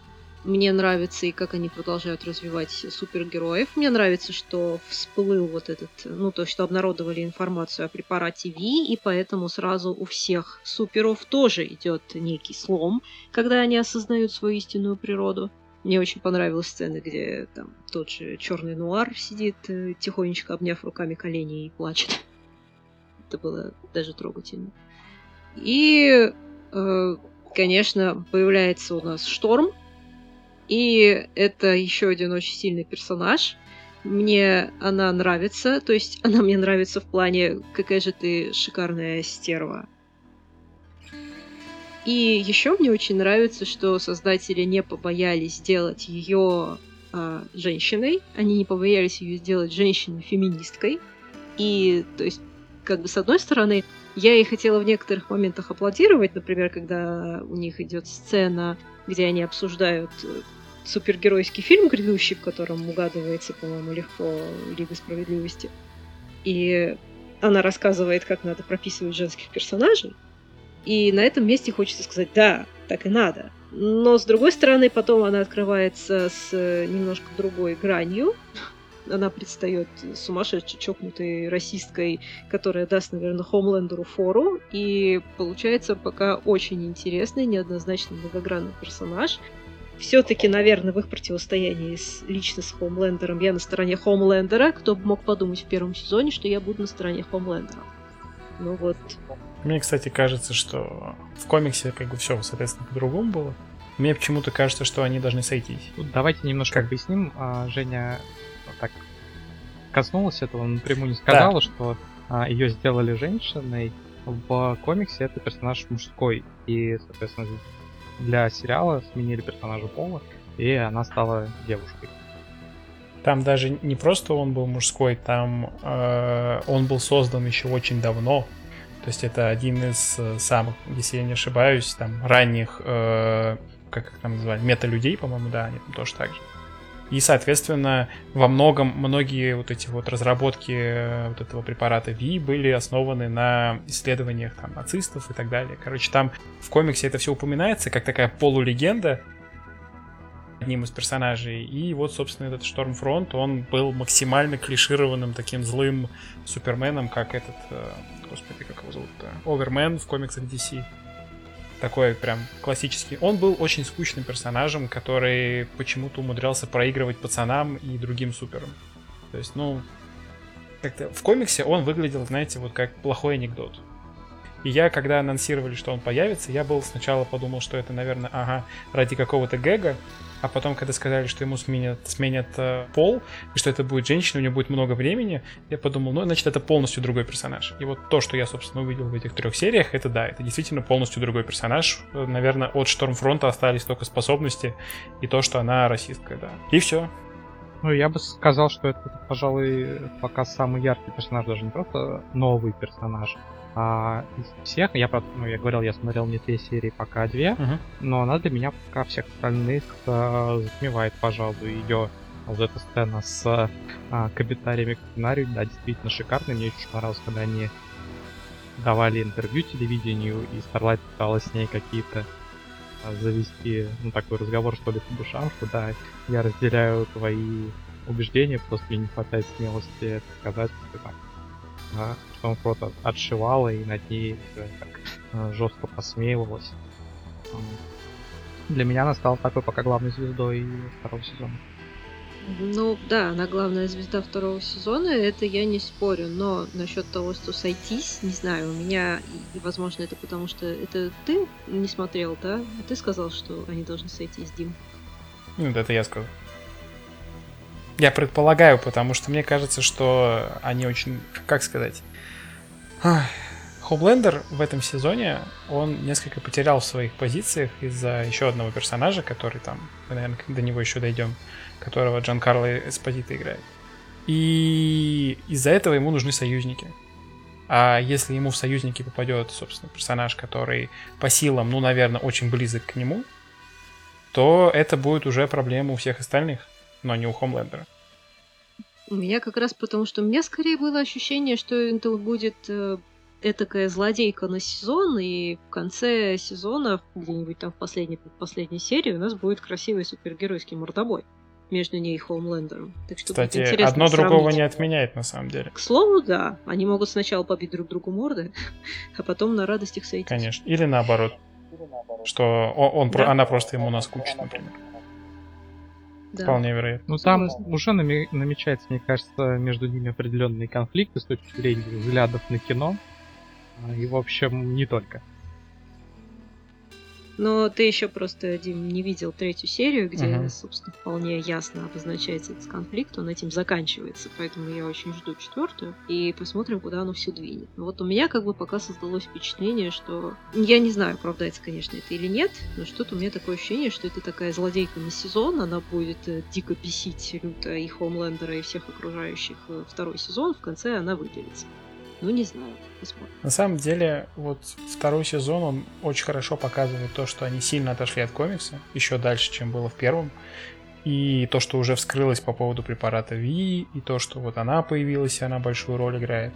C: мне нравится и как они продолжают развивать супергероев. Мне нравится, что всплыл вот этот, ну, то, что обнародовали информацию о препарате Ви, и поэтому сразу у всех суперов тоже идет некий слом, когда они осознают свою истинную природу. Мне очень понравилась сцена, где там тот же черный нуар сидит, э, тихонечко обняв руками колени и плачет. Это было даже трогательно. И, э, конечно, появляется у нас Шторм, и это еще один очень сильный персонаж. Мне она нравится, то есть она мне нравится в плане, какая же ты шикарная стерва. И еще мне очень нравится, что создатели не побоялись сделать ее э, женщиной, они не побоялись ее сделать женщиной-феминисткой. И, то есть, как бы с одной стороны, я ей хотела в некоторых моментах аплодировать, например, когда у них идет сцена, где они обсуждают э, супергеройский фильм грядущий, в котором угадывается, по-моему, легко Лига Справедливости. И она рассказывает, как надо прописывать женских персонажей. И на этом месте хочется сказать, да, так и надо. Но, с другой стороны, потом она открывается с немножко другой гранью. Она предстает сумасшедшей, чокнутой расисткой, которая даст, наверное, Хомлендеру фору. И получается пока очень интересный, неоднозначно многогранный персонаж все-таки, наверное, в их противостоянии с, лично с Хомлендером я на стороне Хомлендера. Кто бы мог подумать в первом сезоне, что я буду на стороне Хомлендера. Ну вот.
B: Мне, кстати, кажется, что в комиксе как бы все, соответственно, по-другому было. Мне почему-то кажется, что они должны сойтись.
A: Давайте немножко как? объясним. А, Женя так коснулась этого, напрямую не сказала, да. что а, ее сделали женщиной. В комиксе это персонаж мужской. И, соответственно, для сериала сменили персонажа пола, и она стала девушкой.
B: Там даже не просто он был мужской, там э, он был создан еще очень давно. То есть это один из э, самых, если я не ошибаюсь, там ранних, э, как их там называют, мета-людей, по-моему, да, они там тоже так же. И, соответственно, во многом многие вот эти вот разработки э, вот этого препарата Ви были основаны на исследованиях там нацистов и так далее. Короче, там в комиксе это все упоминается как такая полулегенда одним из персонажей. И вот, собственно, этот Штормфронт, он был максимально клишированным таким злым суперменом, как этот, э, господи, как его зовут-то, Овермен в комиксах DC такой прям классический. Он был очень скучным персонажем, который почему-то умудрялся проигрывать пацанам и другим суперам. То есть, ну, как-то в комиксе он выглядел, знаете, вот как плохой анекдот. И я, когда анонсировали, что он появится, я был сначала подумал, что это, наверное, ага, ради какого-то гэга, а потом, когда сказали, что ему сменят, сменят э, пол, и что это будет женщина, у него будет много времени, я подумал, ну, значит, это полностью другой персонаж. И вот то, что я, собственно, увидел в этих трех сериях, это да, это действительно полностью другой персонаж. Наверное, от Штормфронта остались только способности и то, что она расистка, да. И все.
A: Ну, я бы сказал, что это, пожалуй, пока самый яркий персонаж, даже не просто новый персонаж, а из всех, я, ну, я говорил, я смотрел не три серии, пока две,
B: Мгм.
A: но она для меня пока всех остальных э, затмевает, пожалуй, ее вот эта сцена с а, комментариями к сценарию, да, действительно шикарная. Мне очень понравилось, когда они давали интервью телевидению, и Старлайт пыталась с ней какие-то а, завести, ну, такой разговор, что ли, по душам, что да, я разделяю твои убеждения, просто мне не хватает смелости это сказать, что там а, что он просто отшивала и над ней так э, жестко посмеивалась. Для меня она стала такой пока главной звездой второго сезона.
C: Ну да, она главная звезда второго сезона, это я не спорю, но насчет того, что сойтись, не знаю, у меня, и, возможно, это потому что это ты не смотрел, да? Ты сказал, что они должны сойтись, Дим.
B: Ну, это я сказал. Я предполагаю, потому что мне кажется, что они очень, как сказать, Ах, Хоумлендер в этом сезоне, он несколько потерял в своих позициях из-за еще одного персонажа, который там, мы, наверное, до него еще дойдем, которого Джан Карло Эспозита играет. И из-за этого ему нужны союзники. А если ему в союзники попадет, собственно, персонаж, который по силам, ну, наверное, очень близок к нему, то это будет уже проблема у всех остальных, но не у Хомлендера.
C: У меня как раз потому, что у меня скорее было ощущение, что это будет э, этакая злодейка на сезон, и в конце сезона, где-нибудь там в последней, последней серии, у нас будет красивый супергеройский мордобой между ней и Хоумлендером. Так что будет
B: Кстати,
C: интересно
B: одно другого
C: сравнить.
B: не отменяет на самом деле.
C: К слову, да. Они могут сначала побить друг другу морды, а потом на радостях сойтись.
B: Конечно. Или наоборот. Что о- он, про-
C: Да.
B: она просто ему наскучит, например.
C: Да.
B: Вполне вероятно.
A: Ну там
C: Согласна.
A: уже нами- намечается, мне кажется, между ними определенные конфликты с точки зрения взглядов на кино. А, И, в общем, не только.
C: Но ты еще просто, Дим, не видел третью серию, где,
B: Мгм.
C: собственно, вполне ясно обозначается этот конфликт, он этим заканчивается, поэтому я очень жду четвертую и посмотрим, куда оно все двинет. Вот у меня как бы пока создалось впечатление, что я не знаю, оправдается, конечно, это или нет, но что-то у меня такое ощущение, что это такая злодейка на сезон, она будет э, дико бесить люто и Хомлендера, и всех окружающих э, второй сезон, в конце она выделится. Ну, не знаю, посмотрим.
B: На самом деле, вот второй сезон, он очень хорошо показывает то, что они сильно отошли от комикса, еще дальше, чем было в первом. И то, что уже вскрылось по поводу препарата Ви, и то, что вот она появилась, и она большую роль играет.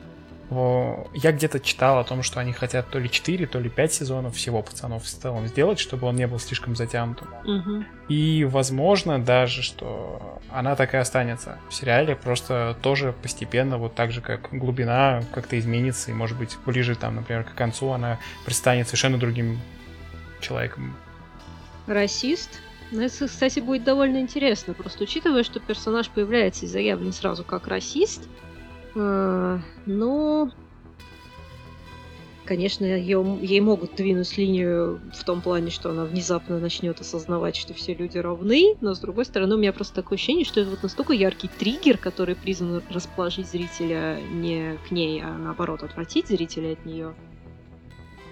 B: Я где-то читал о том, что они хотят то ли 4, то ли 5 сезонов всего пацанов в целом сделать, чтобы он не был слишком затянутым.
C: Мгм.
B: И возможно даже, что она так и останется в сериале, просто тоже постепенно, вот так же, как глубина как-то изменится, и может быть ближе там, например, к концу она предстанет совершенно другим человеком.
C: Расист. Ну, это, кстати, будет довольно интересно. Просто учитывая, что персонаж появляется и заявлен сразу как расист, но... Конечно, её- ей могут двинуть линию в том плане, что она внезапно начнет осознавать, что все люди равны, но с другой стороны, у меня просто такое ощущение, что это вот настолько яркий триггер, который призван расположить зрителя не к ней, а наоборот отвратить зрителя от нее.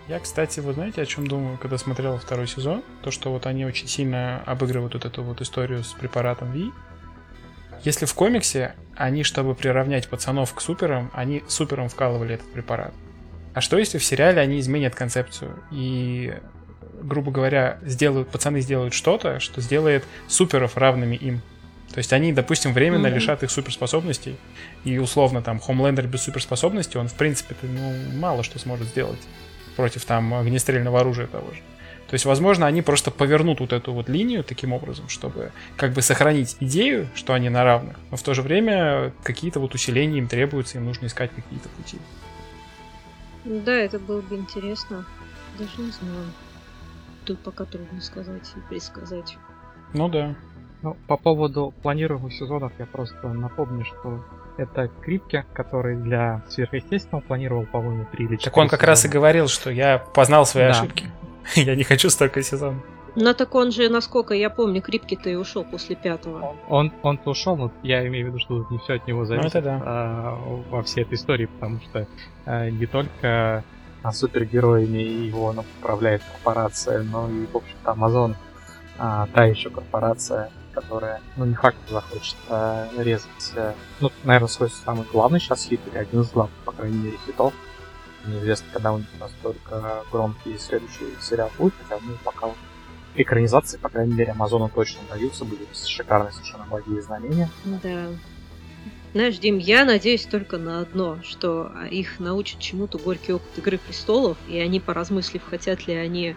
B: Я, кстати, вы знаете, о чем думаю, когда смотрел второй сезон? То, что вот они очень сильно обыгрывают вот эту вот историю с препаратом Ви. Если в комиксе они, чтобы приравнять пацанов к суперам, они суперам вкалывали этот препарат. А что если в сериале они изменят концепцию и, грубо говоря, сделают, пацаны сделают что-то, что сделает суперов равными им? То есть они, допустим, временно
C: Мгм.
B: лишат их суперспособностей, и условно там Хомлендер без суперспособностей, он в принципе ну, мало что сможет сделать против там огнестрельного оружия того же. То есть, возможно, они просто повернут вот эту вот линию таким образом, чтобы как бы сохранить идею, что они на равных, но в то же время какие-то вот усиления им требуются, им нужно искать какие-то пути.
C: Да, это было бы интересно. Даже не знаю. Тут пока трудно сказать и предсказать.
B: Ну да.
A: Ну, по поводу планируемых сезонов я просто напомню, что это Крипке, который для сверхъестественного планировал, по-моему, три или четыре
B: Так он как раз и
A: сезона.
B: говорил, что я познал свои
A: Да.
B: ошибки. Я не хочу столько сезонов.
C: Ну так он же, насколько я помню, Крипки-то и ушел после пятого.
A: Он, он-то ушел, но я имею в виду, что не все от него зависит
B: Ну, да.
A: а, во всей этой истории, потому что а, не только а, супергероями его направляет корпорация, но и, в общем-то, Amazon а, та еще корпорация, которая, ну, не факт, что захочет а, резать, а, ну, наверное, свой самый главный сейчас хит, или один из главных, по крайней мере, хитов. Неизвестно, когда у них настолько громкий следующий сериал будет, хотя, ну, пока вот экранизации, по крайней мере, Амазону точно даются, были шикарные совершенно благие знамения.
C: Да. Знаешь, Дим, я надеюсь только на одно, что их научат чему-то горький опыт Игры Престолов, и они, поразмыслив, хотят ли они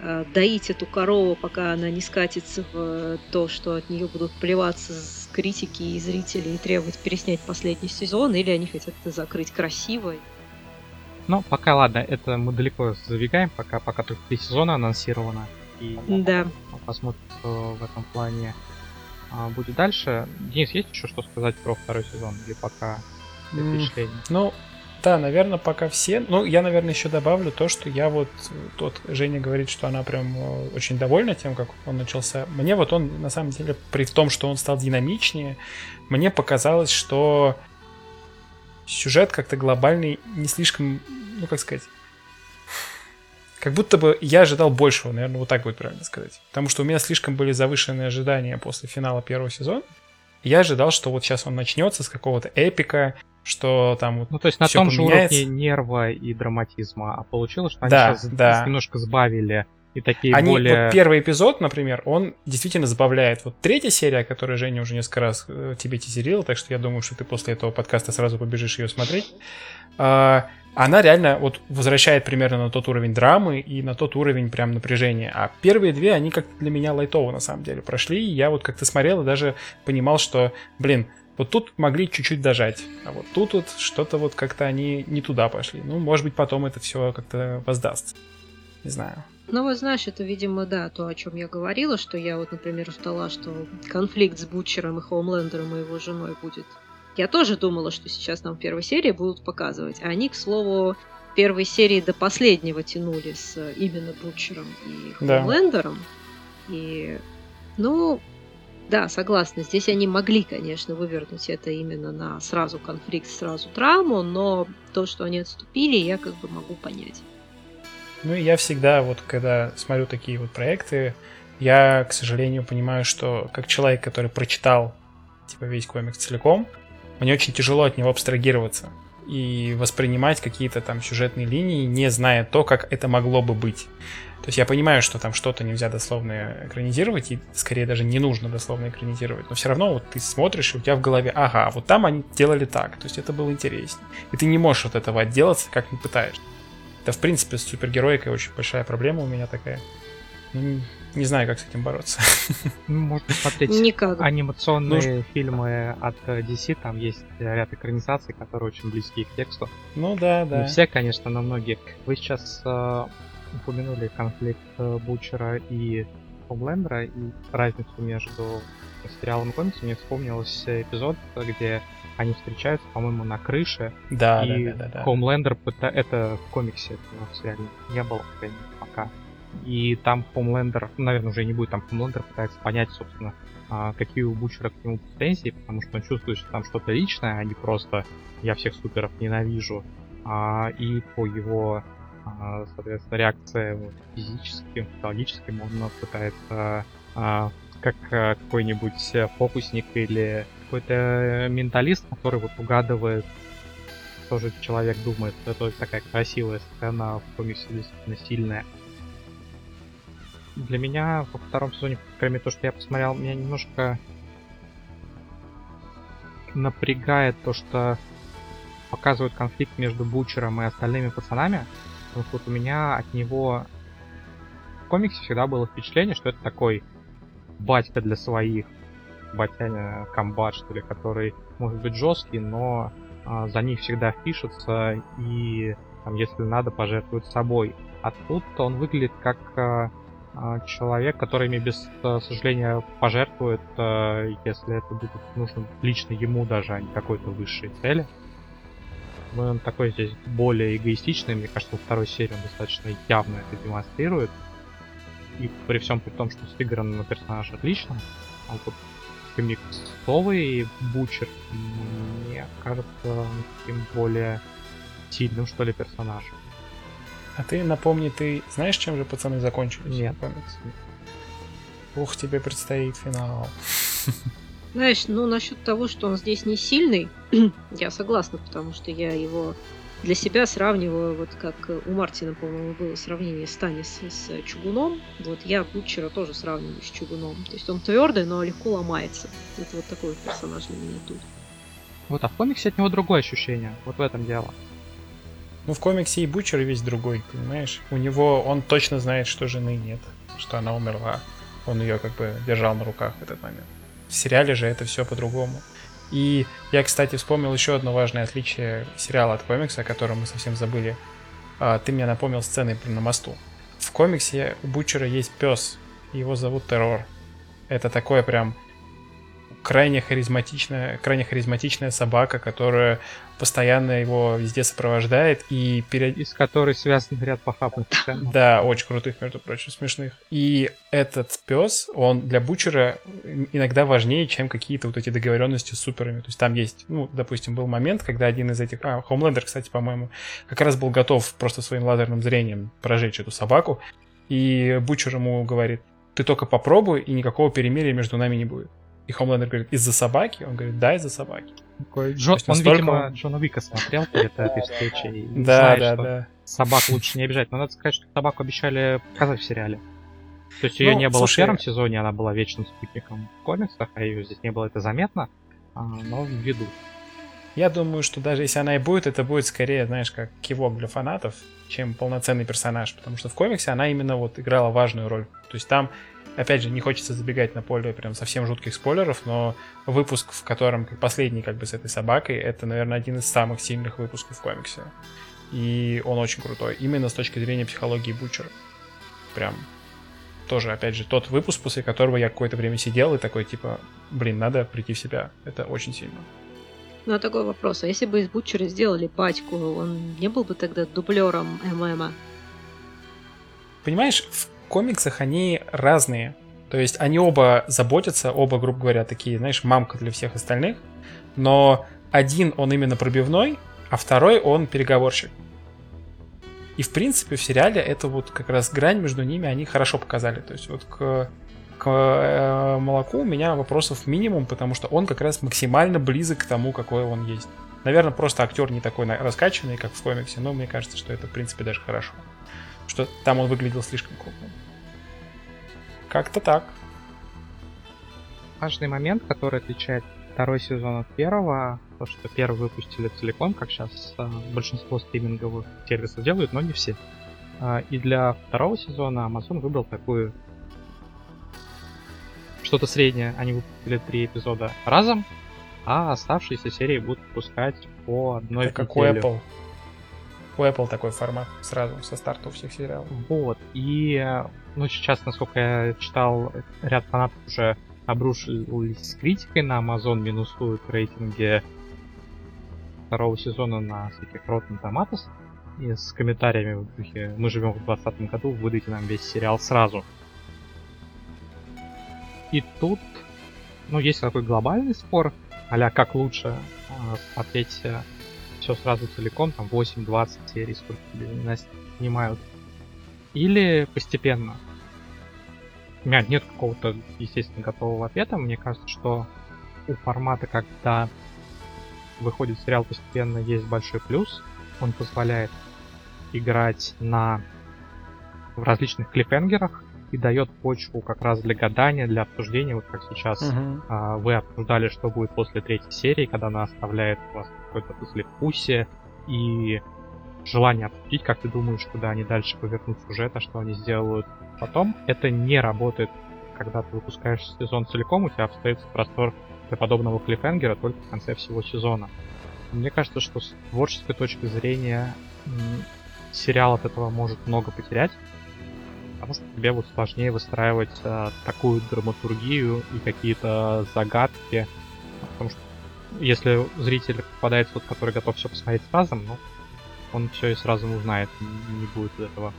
C: э, доить эту корову, пока она не скатится в э, то, что от нее будут плеваться с критики и зрители и требовать переснять последний сезон, или они хотят это закрыть красиво.
A: Ну, пока ладно, это мы далеко забегаем, пока, пока только три сезона анонсировано. И
C: Да.
A: посмотрим, что в этом плане а, будет дальше. Денис, есть еще что сказать про второй сезон? Или пока все
B: М,
A: впечатления?
B: Ну, да, наверное, пока все. Ну, я, наверное, еще добавлю то, что я вот, тот Женя говорит, что она прям э, очень довольна тем, как он начался. Мне вот он, на самом деле, при том, что он стал динамичнее, мне показалось, что сюжет как-то глобальный не слишком, ну, как сказать, как будто бы я ожидал большего, наверное, вот так будет правильно сказать. Потому что у меня слишком были завышенные ожидания после финала первого сезона. Я ожидал, что вот сейчас он начнется с какого-то эпика, что там вот
A: Ну, то есть на том же
B: поменяется.
A: уровне нерва и драматизма, а получилось, что они
B: Да,
A: сейчас
B: да.
A: немножко сбавили и такие
B: Они,
A: более...
B: вот первый эпизод, например, он действительно забавляет. Вот третья серия, которую Женя уже несколько раз э, тебе тизерила, так что я думаю, что ты после этого подкаста сразу побежишь ее смотреть. А, она реально вот возвращает примерно на тот уровень драмы и на тот уровень прям напряжения. А первые две, они как-то для меня лайтово на самом деле прошли. И я вот как-то смотрел и даже понимал, что, блин, вот тут могли чуть-чуть дожать, а вот тут вот что-то вот как-то они не туда пошли. Ну, может быть, потом это все как-то воздастся. Не знаю.
C: Ну вот знаешь, это, видимо, да, то, о чем я говорила, что я вот, например, ждала, что конфликт с Бутчером и Хоумлендером и его женой будет. Я тоже думала, что сейчас нам в первой серии будут показывать. А они, к слову, в первой серии до последнего тянули с э, именно Бутчером и
B: Да.
C: Хоумлендером. И, ну, да, согласна. Здесь они могли, конечно, вывернуть это именно на сразу конфликт, сразу драму, но то, что они отступили, я как бы могу понять.
B: Ну и я всегда, вот когда смотрю такие вот проекты, я, к сожалению, понимаю, что как человек, который прочитал типа весь комикс целиком, мне очень тяжело от него абстрагироваться и воспринимать какие-то там сюжетные линии, не зная то, как это могло бы быть. То есть я понимаю, что там что-то нельзя дословно экранизировать, и скорее даже не нужно дословно экранизировать, но все равно вот ты смотришь, и у тебя в голове, ага, вот там они делали так, то есть это было интереснее. И ты не можешь от этого отделаться, как не пытаешься. Это, в принципе, с супергероикой очень большая проблема у меня такая. Ну, не- не знаю, как с этим бороться.
A: Ну, можно посмотреть
C: Никак.
A: анимационные фильмы от э, DC, там есть ряд экранизаций, которые очень близки к тексту.
B: Ну да,
A: Не
B: да.
A: все, конечно, но многие. Вы сейчас э, упомянули конфликт э, Бучера и Хомлендера и разницу между сериалом и комиксом. Мне вспомнился эпизод, где они встречаются, по-моему, на крыше,
B: Да,
A: и
B: да, да, да, да.
A: Хомлендер пыта... это в комиксе, это в сериале не было, по крайней мере, пока. И там Хомлендер, ну, наверное, уже не будет, там Хомлендер пытается понять, собственно, а, какие у Бучера к нему претензии, потому что он чувствует, что там что-то личное, а не просто я всех суперов ненавижу. А, и по его, а, соответственно, реакциям физическим, психологическим он пытается как какой-нибудь э, фокусник или какой-то менталист, который вот угадывает что же человек думает. Это такая красивая сцена в комиксе, действительно сильная. Для меня во втором сезоне, кроме того, что я посмотрел, меня немножко напрягает то, что показывают конфликт между Бучером и остальными пацанами. Потому что вот у меня от него в комиксе всегда было впечатление, что это такой батька для своих, батяня комбат, что ли, который может быть жесткий, но а, за них всегда пишется и, там, если надо, пожертвует собой. А тут он выглядит как а, человек, мне без сожаления пожертвует, а, если это будет нужно лично ему даже, а не какой-то высшей цели. Но он такой здесь более эгоистичный, мне кажется, во второй серии он достаточно явно это демонстрирует. И при всем при том, что сыгран на персонаж отлично, он тут комиксовый Бучер, мне кажется, таким более сильным, что ли, персонажем.
B: А ты напомни, ты знаешь, чем же пацаны закончились?
A: Нет.
B: Комикс? Ух, тебе предстоит финал.
C: Знаешь, ну насчет того, что он здесь не сильный, я согласна, потому что я его для себя сравниваю, вот как у Мартина, по-моему, было сравнение Станис с Чугуном. Вот я Бутчера тоже сравниваю с Чугуном. То есть он твердый, но легко ломается. Это вот такой вот персонаж для меня тут.
A: Вот, а в комиксе от него другое ощущение. Вот в этом дело.
B: Ну, в комиксе и Бучер весь другой, понимаешь? У него, он точно знает, что жены нет, что она умерла. Он ее как бы держал на руках в этот момент. В сериале же это все по-другому. И я, кстати, вспомнил еще одно важное отличие сериала от комикса, о котором мы совсем забыли. А, ты мне напомнил сцены на мосту. В комиксе у Бучера есть пес. Его зовут Террор. Это такое прям крайне харизматичная, крайне харизматичная собака, которая постоянно его везде сопровождает и перед...
A: Из которой связан ряд похабных.
B: Да, очень крутых, между прочим, смешных. И этот пес, он для Бучера иногда важнее, чем какие-то вот эти договоренности с суперами. То есть там есть, ну, допустим, был момент, когда один из этих... А, Хомлендер, кстати, по-моему, как раз был готов просто своим лазерным зрением прожечь эту собаку. И Бучер ему говорит, ты только попробуй, и никакого перемирия между нами не будет. И Хомлендер говорит, из-за собаки? Он говорит, да, из-за собаки.
A: Такой Джон,
B: есть
A: он,
B: настолько-
A: видимо, Джона Вика смотрел перед этой встречей. и
B: Да,
A: знает,
B: да,
A: что
B: да.
A: Собак лучше не обижать. Но надо сказать, что собаку обещали показать в сериале. То есть ее
B: Ну,
A: не было
B: слушай,
A: в первом сезоне, она была вечным спутником в комиксах, а ее здесь не было, это заметно. А, но ввиду.
B: Я думаю, что даже если она и будет, это будет скорее, знаешь, как кивок для фанатов, чем полноценный персонаж. Потому что в комиксе она именно вот играла важную роль. То есть там, опять же, не хочется забегать на поле прям совсем жутких спойлеров, но выпуск, в котором последний как бы с этой собакой, это, наверное, один из самых сильных выпусков в комиксе. И он очень крутой. Именно с точки зрения психологии Бучера. Прям тоже, опять же, тот выпуск, после которого я какое-то время сидел и такой, типа, блин, надо прийти в себя. Это очень сильно.
C: Ну, а такой вопрос. А если бы из Бутчера сделали батьку, он не был бы тогда дублером ММа?
B: Понимаешь, в комиксах они разные. То есть они оба заботятся, оба, грубо говоря, такие, знаешь, мамка для всех остальных. Но один он именно пробивной, а второй он переговорщик. И в принципе в сериале это вот как раз грань между ними они хорошо показали. То есть вот к, к э, молоку у меня вопросов минимум, потому что он как раз максимально близок к тому, какой он есть. Наверное, просто актер не такой раскачанный, как в комиксе, но мне кажется, что это в принципе даже хорошо. Что там он выглядел слишком крупным. Как-то так.
A: Важный момент, который отличает второй сезон от первого, то, что первый выпустили целиком, как сейчас а, большинство стриминговых сервисов делают, но не все. А, и для второго сезона Amazon выбрал такую что-то среднее. Они выпустили три эпизода разом, а оставшиеся серии будут выпускать по одной в
B: как у. Apple. У Apple такой формат сразу со старта у всех сериалов.
A: Вот. И ну, сейчас, насколько я читал, ряд фанатов уже обрушились с критикой на Amazon, минусуют рейтинги второго сезона на всяких Rotten Tomatoes и с комментариями в духе «Мы живем в 2020 году, выдайте нам весь сериал сразу». И тут, ну, есть такой глобальный спор, а как лучше э, смотреть все сразу целиком, там 8-20 серий, сколько нас снимают. Или постепенно. У меня нет какого-то, естественно, готового ответа. Мне кажется, что у формата, когда выходит сериал постепенно, есть большой плюс. Он позволяет играть на в различных клиффхенгерах. И дает почву как раз для гадания, для обсуждения, вот как сейчас
B: Мгм.
A: а, вы обсуждали, что будет после третьей серии, когда она оставляет у вас какое-то послевкусие и желание обсудить, как ты думаешь, куда они дальше повернут сюжет, а что они сделают потом. Это не работает, когда ты выпускаешь сезон целиком, у тебя остается простор для подобного клиффхенгера только в конце всего сезона. Мне кажется, что с творческой точки зрения сериал от этого может много потерять, потому что тебе вот сложнее выстраивать а, такую драматургию и какие-то загадки, потому что если зритель попадается тот, который готов все посмотреть сразу, ну, он все и сразу узнает, не будет этого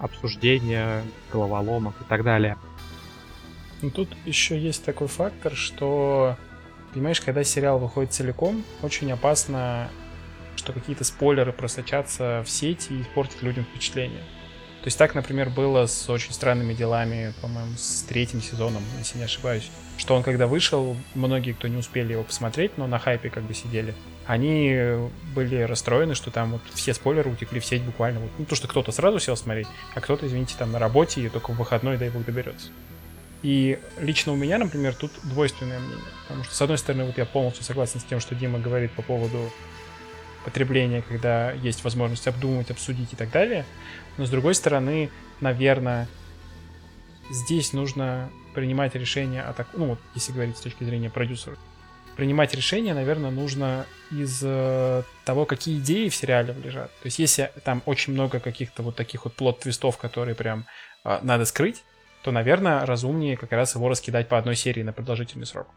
A: обсуждения, головоломок и так далее.
B: Ну, тут еще есть такой фактор, что, понимаешь, когда сериал выходит целиком, очень опасно, что какие-то спойлеры просочатся в сети и испортят людям впечатление. То есть так, например, было с очень странными делами, по-моему, с третьим сезоном, если не ошибаюсь. Что он когда вышел, многие, кто не успели его посмотреть, но на хайпе как бы сидели, они были расстроены, что там вот все спойлеры утекли в сеть буквально. Вот, ну, то, что кто-то сразу сел смотреть, а кто-то, извините, там на работе и только в выходной, дай бог, доберется. И лично у меня, например, тут двойственное мнение. Потому что, с одной стороны, вот я полностью согласен с тем, что Дима говорит по поводу потребления, когда есть возможность обдумать, обсудить и так далее. Но, с другой стороны, наверное, здесь нужно принимать решение о так... Ну, вот, если говорить с точки зрения продюсера. Принимать решение, наверное, нужно из э, того, какие идеи в сериале лежат. То есть, если там очень много каких-то вот таких вот плод-твистов, которые прям э, надо скрыть, то, наверное, разумнее как раз его раскидать по одной серии на продолжительный срок.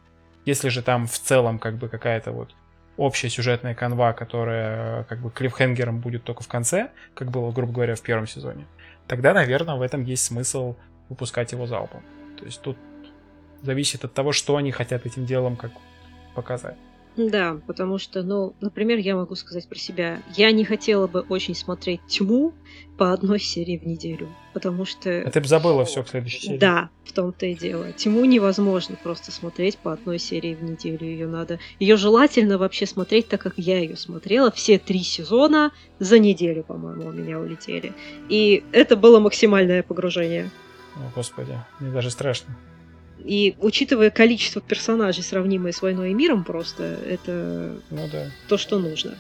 B: Если же там в целом как бы какая-то вот общая сюжетная канва, которая э, как бы клиффхенгером будет только в конце, как было, грубо говоря, в первом сезоне, тогда, наверное, в этом есть смысл выпускать его залпом. То есть тут зависит от того, что они хотят этим делом как показать.
C: Да, потому что, ну, например, я могу сказать про себя. Я не хотела бы очень смотреть тьму по одной серии в неделю. Потому что...
B: А ты бы забыла все к следующей серии.
C: Да, в том-то и дело. Тьму невозможно просто смотреть по одной серии в неделю. Ее надо. Ее желательно вообще смотреть так, как я ее смотрела. Все три сезона за неделю, по-моему, у меня улетели. И это было максимальное погружение.
B: О, господи, мне даже страшно.
C: И учитывая количество персонажей, сравнимые с войной и миром, просто это
B: Ну да.
C: то, что нужно.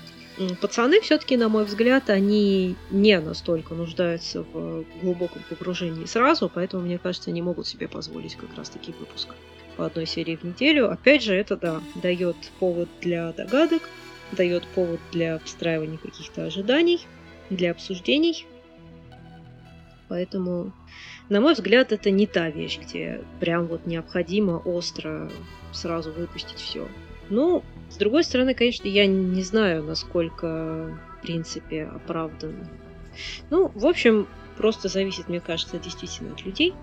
C: Пацаны, все-таки, на мой взгляд, они не настолько нуждаются в глубоком погружении сразу, поэтому, мне кажется, они могут себе позволить как раз таки выпуск по одной серии в неделю. Опять же, это да, дает повод для догадок, дает повод для встраивания каких-то ожиданий, для обсуждений. Поэтому, на мой взгляд, это не та вещь, где прям вот необходимо остро сразу выпустить все. Ну, с другой стороны, конечно, я не знаю, насколько, в принципе, оправдан. Ну, в общем, просто зависит, мне кажется, действительно от людей.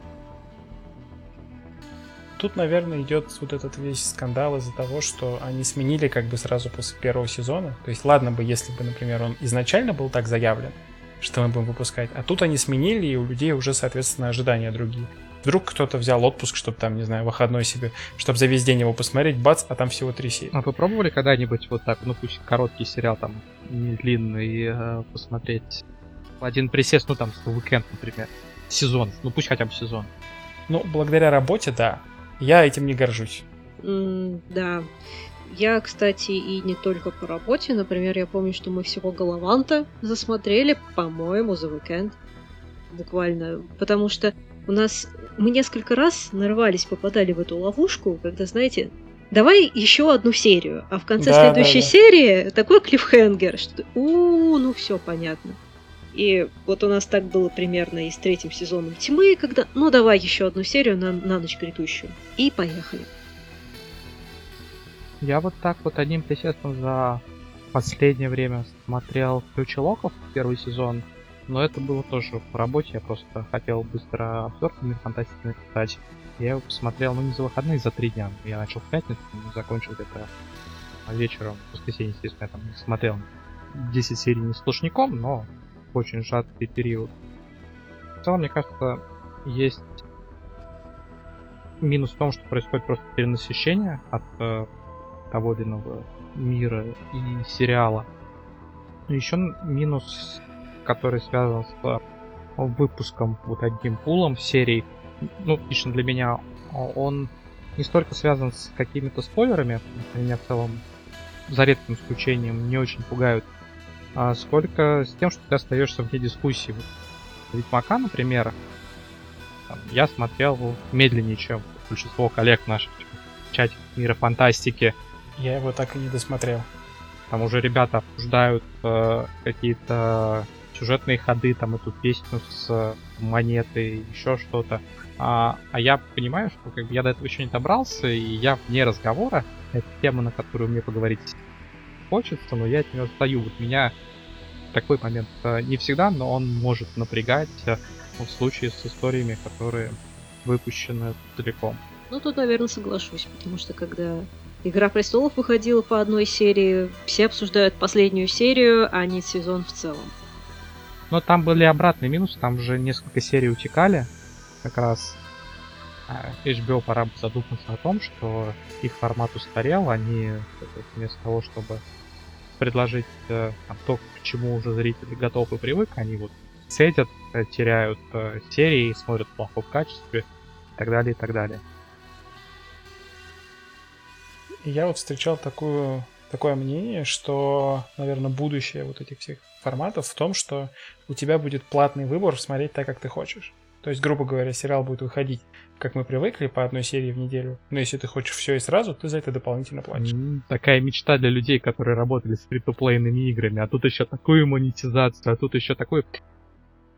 B: Тут, наверное, идет вот этот весь скандал из-за того, что они сменили как бы сразу после первого сезона. То есть, ладно бы, если бы, например, он изначально был так заявлен, что мы будем выпускать, а тут они сменили, и у людей уже, соответственно, ожидания другие. Вдруг кто-то взял отпуск, чтобы там, не знаю, выходной себе, чтобы за весь день его посмотреть, бац, а там всего три серии.
A: А вы пробовали когда-нибудь вот так, ну пусть короткий сериал там, не длинный, э, посмотреть в один присест, ну там, в уикенд, например, сезон, ну пусть хотя бы сезон.
B: Ну, благодаря работе, да. Я этим не горжусь.
C: М, да. Я, кстати, и не только по работе. Например, я помню, что мы всего Галаванта засмотрели, по-моему, за уикенд. Буквально. Потому что у нас... Мы несколько раз нарвались, попадали в эту ловушку, когда, знаете, давай еще одну серию. А в конце
B: Да,
C: следующей
B: да, да.
C: серии такой клиффхенгер, что у ну все понятно. И вот у нас так было примерно и с третьим сезоном Тьмы, когда, ну давай еще одну серию на, на ночь грядущую. И поехали.
A: Я вот так вот одним присестом за последнее время смотрел Ключи Локов, первый сезон, но это было тоже по работе, я просто хотел быстро обзор по мир фантастики написать. Я его посмотрел, ну не за выходные, за три дня. Я начал в пятницу, ну, закончил где-то вечером, в воскресенье, естественно, я там смотрел 10 серий не сплошняком, но очень сжатый период. В целом, мне кажется, есть минус в том, что происходит просто перенасыщение от э, того или иного мира и сериала. Еще минус, который связан с выпуском, вот одним пулом серий. Ну, лично для меня он не столько связан с какими-то спойлерами, меня в целом, за редким исключением, не очень пугают, а сколько с тем, что ты остаешься вне дискуссии. Ведьмака, например, я смотрел медленнее, чем большинство коллег наших в чате мира фантастики.
B: Я его так и не досмотрел.
A: Там уже ребята обсуждают э, какие-то сюжетные ходы, там эту песню с монетой, еще что-то. А, а я понимаю, что как бы я до этого еще не добрался, и я вне разговора. Это тема, на которую мне поговорить хочется, но я от нее отстаю. Вот меня такой момент э, не всегда, но он может напрягать э, в случае с историями, которые выпущены целиком.
C: Ну, тут, наверное, соглашусь, потому что когда Игра престолов выходила по одной серии, все обсуждают последнюю серию, а не сезон в целом.
A: Но там были обратные минусы, там уже несколько серий утекали. Как раз а, HBO пора бы задуматься о том, что их формат устарел, они вместо того, чтобы предложить э, там, то, к чему уже зрители готовы и привык, они вот сетят, э, теряют э, серии, смотрят в плохом качестве и так далее, и так далее.
B: Я вот встречал такую, такое мнение, что, наверное, будущее вот этих всех форматов в том, что у тебя будет платный выбор смотреть так, как ты хочешь. То есть, грубо говоря, сериал будет выходить, как мы привыкли, по одной серии в неделю. Но если ты хочешь все и сразу, ты за это дополнительно платишь.
A: Такая мечта для людей, которые работали с фри-то-плейными играми. А тут еще такую монетизацию, а тут еще такой...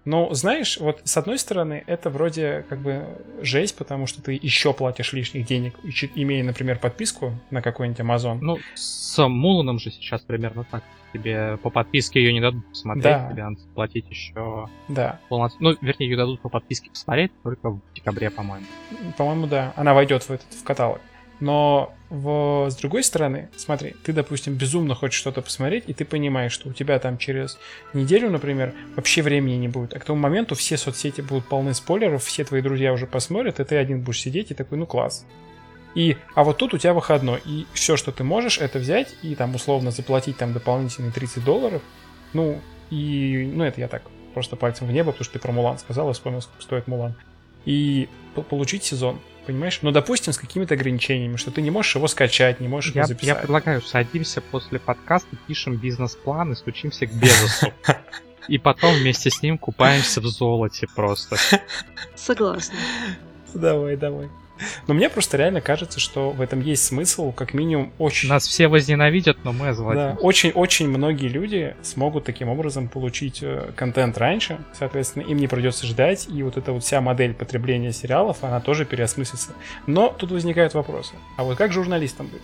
B: Ну, знаешь, вот с одной стороны, это вроде как бы жесть, потому что ты еще платишь лишних денег, имея, например, подписку на какой-нибудь Amazon.
A: Ну, с Муланом же сейчас примерно так. Тебе по подписке ее не дадут посмотреть, да. тебе надо платить еще
B: да.
A: полноценно. Ну, вернее, ее дадут по подписке посмотреть только в декабре, по-моему.
B: По-моему, да. Она войдет в этот в каталог. Но в, с другой стороны, смотри, ты, допустим, безумно хочешь что-то посмотреть, и ты понимаешь, что у тебя там через неделю, например, вообще времени не будет. А к тому моменту все соцсети будут полны спойлеров, все твои друзья уже посмотрят, и ты один будешь сидеть и такой, ну класс. И, а вот тут у тебя выходной, и все, что ты можешь, это взять и там условно заплатить там дополнительные 30 долларов, ну, и, ну, это я так, просто пальцем в небо, потому что ты про Мулан сказал, я вспомнил, сколько стоит Мулан. И получить сезон понимаешь? Ну, допустим, с какими-то ограничениями, что ты не можешь его скачать, не можешь
A: я,
B: его записать.
A: Я предлагаю, садимся после подкаста, пишем бизнес-план и стучимся к Безосу. И потом вместе с ним купаемся в золоте просто.
C: Согласна.
B: Давай, давай. Но мне просто реально кажется, что в этом есть смысл, как минимум, очень...
A: Нас все возненавидят, но мы озолотимся.
B: Да, очень-очень многие люди смогут таким образом получить э, контент раньше, соответственно, им не придется ждать, и вот эта вот вся модель потребления сериалов, она тоже переосмыслится. Но тут возникают вопросы. А вот как журналистам быть?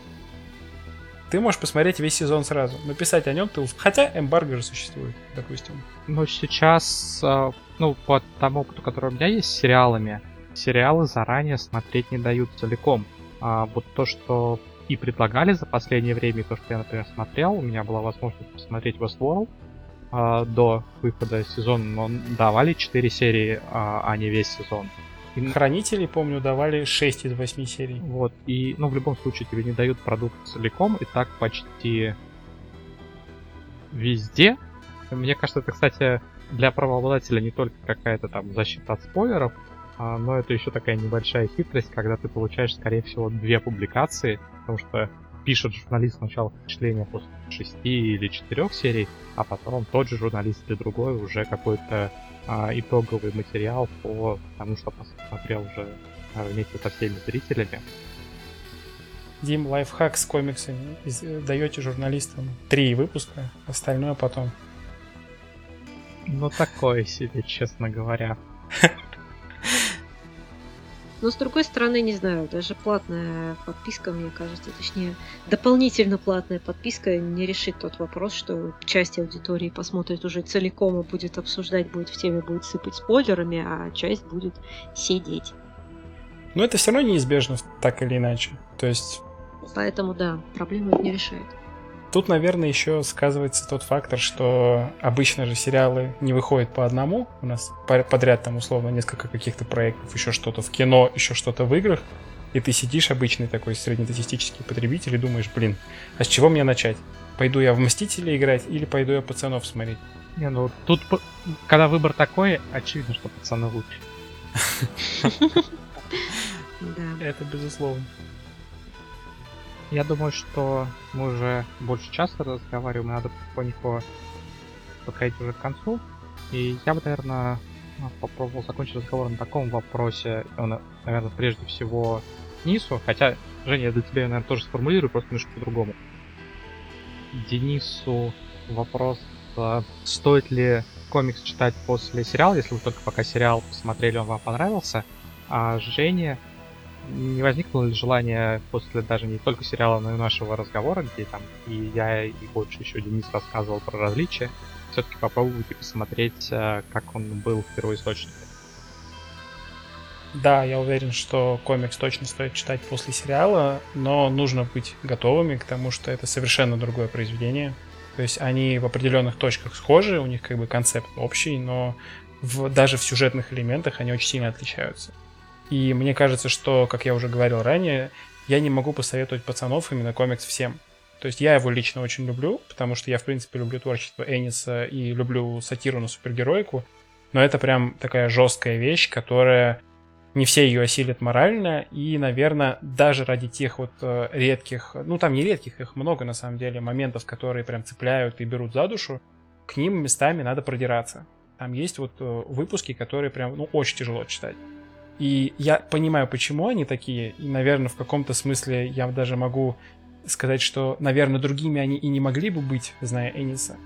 B: Ты можешь посмотреть весь сезон сразу, написать о нем ты... Хотя эмбарго же существует, допустим.
A: Ну, сейчас, э, ну, по тому опыту, который у меня есть с сериалами, сериалы заранее смотреть не дают целиком. А вот то, что и предлагали за последнее время, то, что я, например, смотрел, у меня была возможность посмотреть Westworld а, до выхода сезона, но давали 4 серии, а, а не весь сезон.
B: И... Хранители, помню, давали 6 из 8 серий.
A: Вот, и, ну, в любом случае тебе не дают продукт целиком, и так почти везде. Мне кажется, это, кстати, для правообладателя не только какая-то там защита от спойлеров, но это еще такая небольшая хитрость, когда ты получаешь, скорее всего, две публикации, потому что пишет журналист сначала впечатление после шести или четырех серий, а потом тот же журналист или другой уже какой-то а, итоговый материал по тому, что посмотрел уже а, вместе со всеми зрителями.
B: Дим, лайфхак с комиксами. Даете журналистам три выпуска, остальное потом.
A: Ну, такое себе, честно говоря.
C: Но с другой стороны, не знаю, даже платная подписка, мне кажется, точнее, дополнительно платная подписка не решит тот вопрос, что часть аудитории посмотрит уже целиком и будет обсуждать, будет в теме, будет сыпать спойлерами, а часть будет сидеть.
B: Но это все равно неизбежно, так или иначе. То есть...
C: Поэтому, да, проблему это не решает.
B: Тут, наверное, еще сказывается тот фактор, что обычно же сериалы не выходят по одному. У нас подряд там условно несколько каких-то проектов, еще что-то в кино, еще что-то в играх. И ты сидишь, обычный такой среднестатистический потребитель, и думаешь, блин, а с чего мне начать? пойду я в Мстители играть или пойду я пацанов смотреть.
A: Не, ну тут, когда выбор такой, очевидно, что пацаны лучше.
B: Это безусловно.
A: Я думаю, что мы уже больше часа разговариваем, надо потихоньку подходить уже к концу. И я бы, наверное, попробовал закончить разговор на таком вопросе, наверное, прежде всего Денису, хотя, Женя, я для тебя, наверное, тоже сформулирую, просто немножко по-другому. Денису вопрос, а, стоит ли комикс читать после сериала, если вы только пока сериал посмотрели, он вам понравился, а Жене не возникло ли желание после даже не только сериала, но и нашего разговора, где там и я, и больше еще Денис рассказывал про различия, все-таки попробовать и посмотреть, а, как он был в первоисточнике.
B: Да, я уверен, что комикс точно стоит читать после сериала, но нужно быть готовыми к тому, что это совершенно другое произведение. То есть они в определенных точках схожи, у них как бы концепт общий, но в, даже в сюжетных элементах они очень сильно отличаются. И мне кажется, что, как я уже говорил ранее, я не могу посоветовать пацанов именно комикс всем. То есть я его лично очень люблю, потому что я, в принципе, люблю творчество Эниса и люблю сатиру на супергероику. Но это прям такая жесткая вещь, которая не все ее осилят морально, и, наверное, даже ради тех вот э, редких, ну там не редких, их много на самом деле, моментов, которые прям цепляют и берут за душу, к ним местами надо продираться. Там есть вот э, выпуски, которые прям, ну, очень тяжело читать. И я понимаю, почему они такие, и, наверное, в каком-то смысле я даже могу сказать, что, наверное, другими они и не могли бы быть, зная Эниса,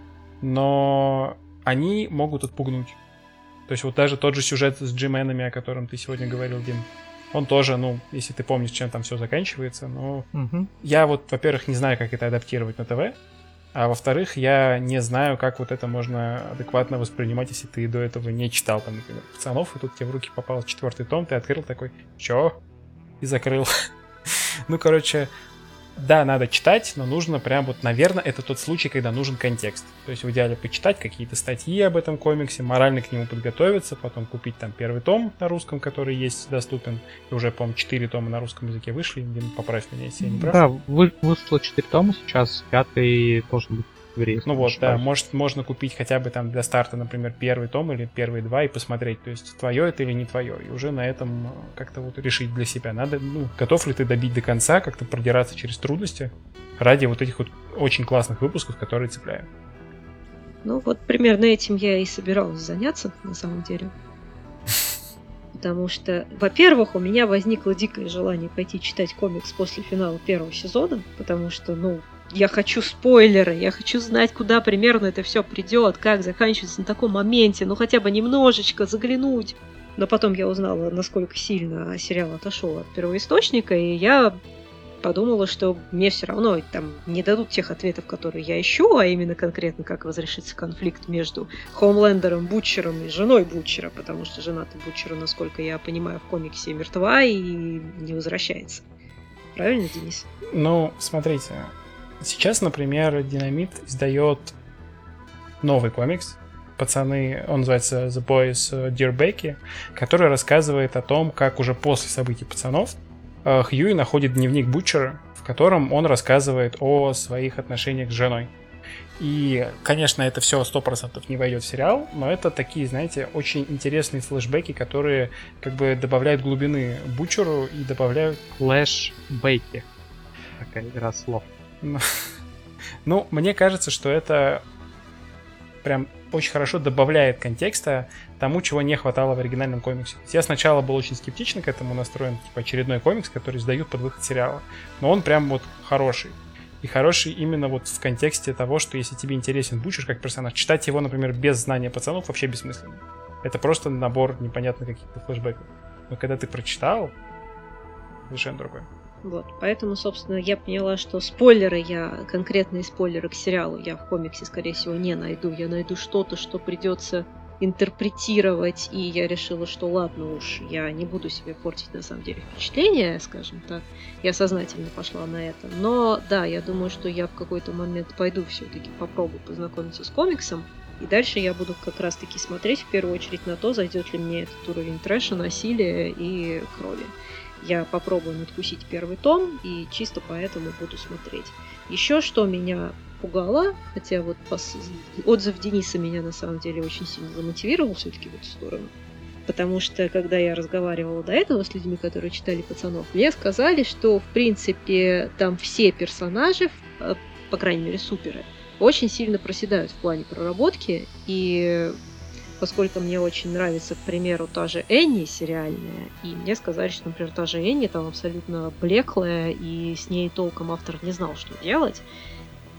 B: но они могут отпугнуть. То есть вот даже тот же сюжет с Джименами, о котором ты сегодня говорил, Дим, он тоже, ну, если ты помнишь, чем там все заканчивается, но
A: Угу.
B: я вот, во-первых, не знаю, как это адаптировать на ТВ, а во-вторых, я не знаю, как вот это можно адекватно воспринимать, если ты до этого не читал, там, например, пацанов, и тут тебе в руки попал четвертый том, ты открыл такой, чё? И закрыл. ну, короче, да, надо читать, но нужно прям вот, наверное, это тот случай, когда нужен контекст. То есть в идеале почитать какие-то статьи об этом комиксе, морально к нему подготовиться, потом купить там первый том на русском, который есть, доступен. И уже, по-моему, 4 тома на русском языке вышли. Дим, поправь меня, если я не прав.
A: Да, вы, вышло 4 тома сейчас, пятый должен быть если
B: Ну вот, да, может, можно купить хотя бы там для старта, например, первый том или первые два и посмотреть, то есть твое это или не твое, и уже на этом э, как-то вот решить для себя. Надо, ну, готов ли ты добить до конца, как-то продираться через трудности ради вот этих вот очень классных выпусков, которые цепляют.
C: Ну вот примерно этим я и собиралась заняться, на самом деле. Потому что, во-первых, у меня возникло дикое желание пойти читать комикс после финала первого сезона, потому что, ну, я хочу спойлеры, я хочу знать, куда примерно это все придет, как заканчивается на таком моменте, ну хотя бы немножечко заглянуть. Но потом я узнала, насколько сильно сериал отошел от первоисточника, и я подумала, что мне все равно там не дадут тех ответов, которые я ищу, а именно конкретно, как разрешится конфликт между Хоумлендером, Бутчером и женой Бутчера, потому что жена-то Бутчера, насколько я понимаю, в комиксе мертва и не возвращается. Правильно, Денис?
B: Ну, смотрите, сейчас, например, Динамит издает новый комикс. Пацаны, он называется The Boys Dear Becky, который рассказывает о том, как уже после событий пацанов э, Хьюи находит дневник Бутчера, в котором он рассказывает о своих отношениях с женой. И, конечно, это все 100% не войдет в сериал, но это такие, знаете, очень интересные флешбеки, которые как бы добавляют глубины Бутчеру и добавляют
A: Флэш Бейки. Такая игра слов.
B: Ну, Ну, мне кажется, что это прям очень хорошо добавляет контекста тому, чего не хватало в оригинальном комиксе. Я сначала был очень скептично к этому настроен, типа очередной комикс, который издают под выход сериала. Но он прям вот хороший. И хороший именно вот в контексте того, что если тебе интересен Бучер как персонаж, читать его, например, без знания пацанов вообще бессмысленно. Это просто набор непонятно каких-то флешбеков. Но когда ты прочитал, совершенно другое.
C: Вот, поэтому, собственно, я поняла, что спойлеры я, конкретные спойлеры к сериалу я в комиксе, скорее всего, не найду. Я найду что-то, что придется интерпретировать, и я решила, что ладно уж, я не буду себе портить на самом деле впечатление, скажем так. Я сознательно пошла на это. Но да, я думаю, что я в какой-то момент пойду все-таки попробую познакомиться с комиксом. И дальше я буду как раз-таки смотреть в первую очередь на то, зайдет ли мне этот уровень трэша, насилия и крови. Я попробую надкусить первый том и чисто поэтому буду смотреть. Еще что меня пугало, хотя вот пос... отзыв Дениса меня на самом деле очень сильно замотивировал все-таки в эту сторону. Потому что, когда я разговаривала до этого с людьми, которые читали пацанов, мне сказали, что, в принципе, там все персонажи, э, по крайней мере, суперы, очень сильно проседают в плане проработки. И поскольку мне очень нравится, к примеру, та же Энни сериальная, и мне сказали, что, например, та же Энни там абсолютно блеклая, и с ней толком автор не знал, что делать.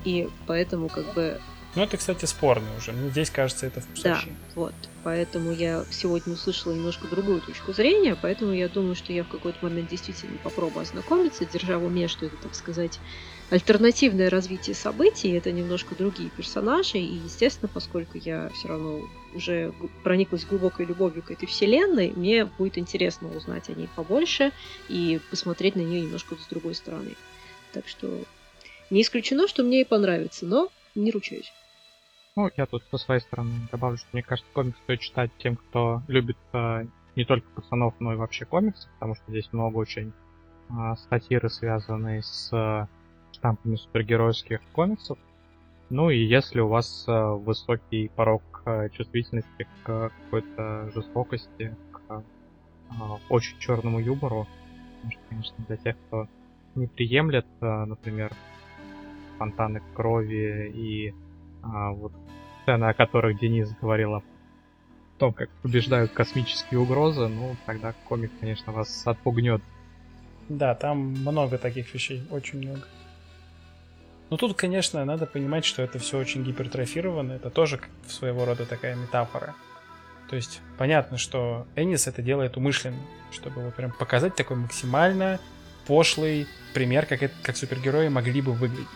C: И поэтому как бы
B: ну, это, кстати, спорно уже. Мне здесь кажется, это в
C: Да, вот. Поэтому я сегодня услышала немножко другую точку зрения, поэтому я думаю, что я в какой-то момент действительно попробую ознакомиться, держа в уме, что это, так сказать, альтернативное развитие событий, это немножко другие персонажи, и, естественно, поскольку я все равно уже прониклась глубокой любовью к этой вселенной, мне будет интересно узнать о ней побольше и посмотреть на нее немножко с другой стороны. Так что не исключено, что мне и понравится, но не ручаюсь.
A: Ну, я тут со своей стороны добавлю, что мне кажется, комикс стоит читать тем, кто любит э, не только пацанов, но и вообще комиксы, потому что здесь много очень э, сатиры, связанные с э, штампами супергеройских комиксов. Ну и если у вас э, высокий порог э, чувствительности к какой-то жестокости, к э, очень черному юмору, потому что, конечно, для тех, кто не приемлет, например, фонтаны крови и а, вот сцены, о которых Денис говорил о том, как побеждают космические угрозы, ну, тогда комик, конечно, вас отпугнет.
B: Да, там много таких вещей, очень много. Но тут, конечно, надо понимать, что это все очень гипертрофировано. Это тоже своего рода такая метафора. То есть понятно, что Энис это делает умышленно, чтобы вот прям показать такой максимально пошлый пример, как, это, как супергерои могли бы выглядеть.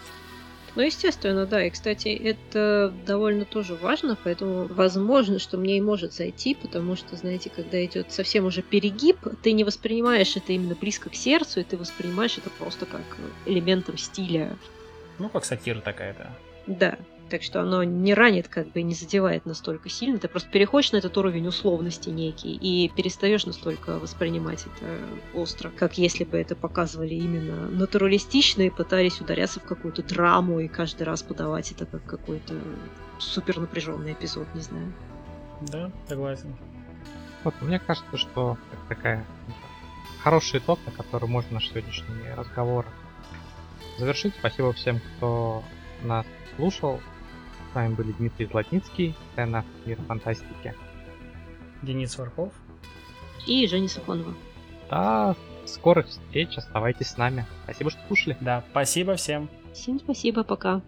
C: Ну, естественно, да. И, кстати, это довольно тоже важно, поэтому возможно, что мне и может зайти, потому что, знаете, когда идет совсем уже перегиб, ты не воспринимаешь это именно близко к сердцу, и ты воспринимаешь это просто как элементом стиля.
B: Ну, как сатира такая-то.
C: Да. Так что оно не ранит, как бы не задевает настолько сильно. Ты просто переходишь на этот уровень условности некий и перестаешь настолько воспринимать это остро, как если бы это показывали именно натуралистично и пытались ударяться в какую-то драму и каждый раз подавать это как какой-то супер напряженный эпизод, не знаю.
B: Да, согласен.
A: Вот, мне кажется, что это такая хороший итог, на который можно наш сегодняшний разговор завершить. Спасибо всем, кто нас слушал. С вами были Дмитрий Златницкий, сцена Мир фантастики.
B: Денис Варков.
C: И Женя Сафонова.
A: До скорых встреч, оставайтесь с нами. Спасибо, что слушали.
B: Да, спасибо всем.
C: Всем спасибо, пока.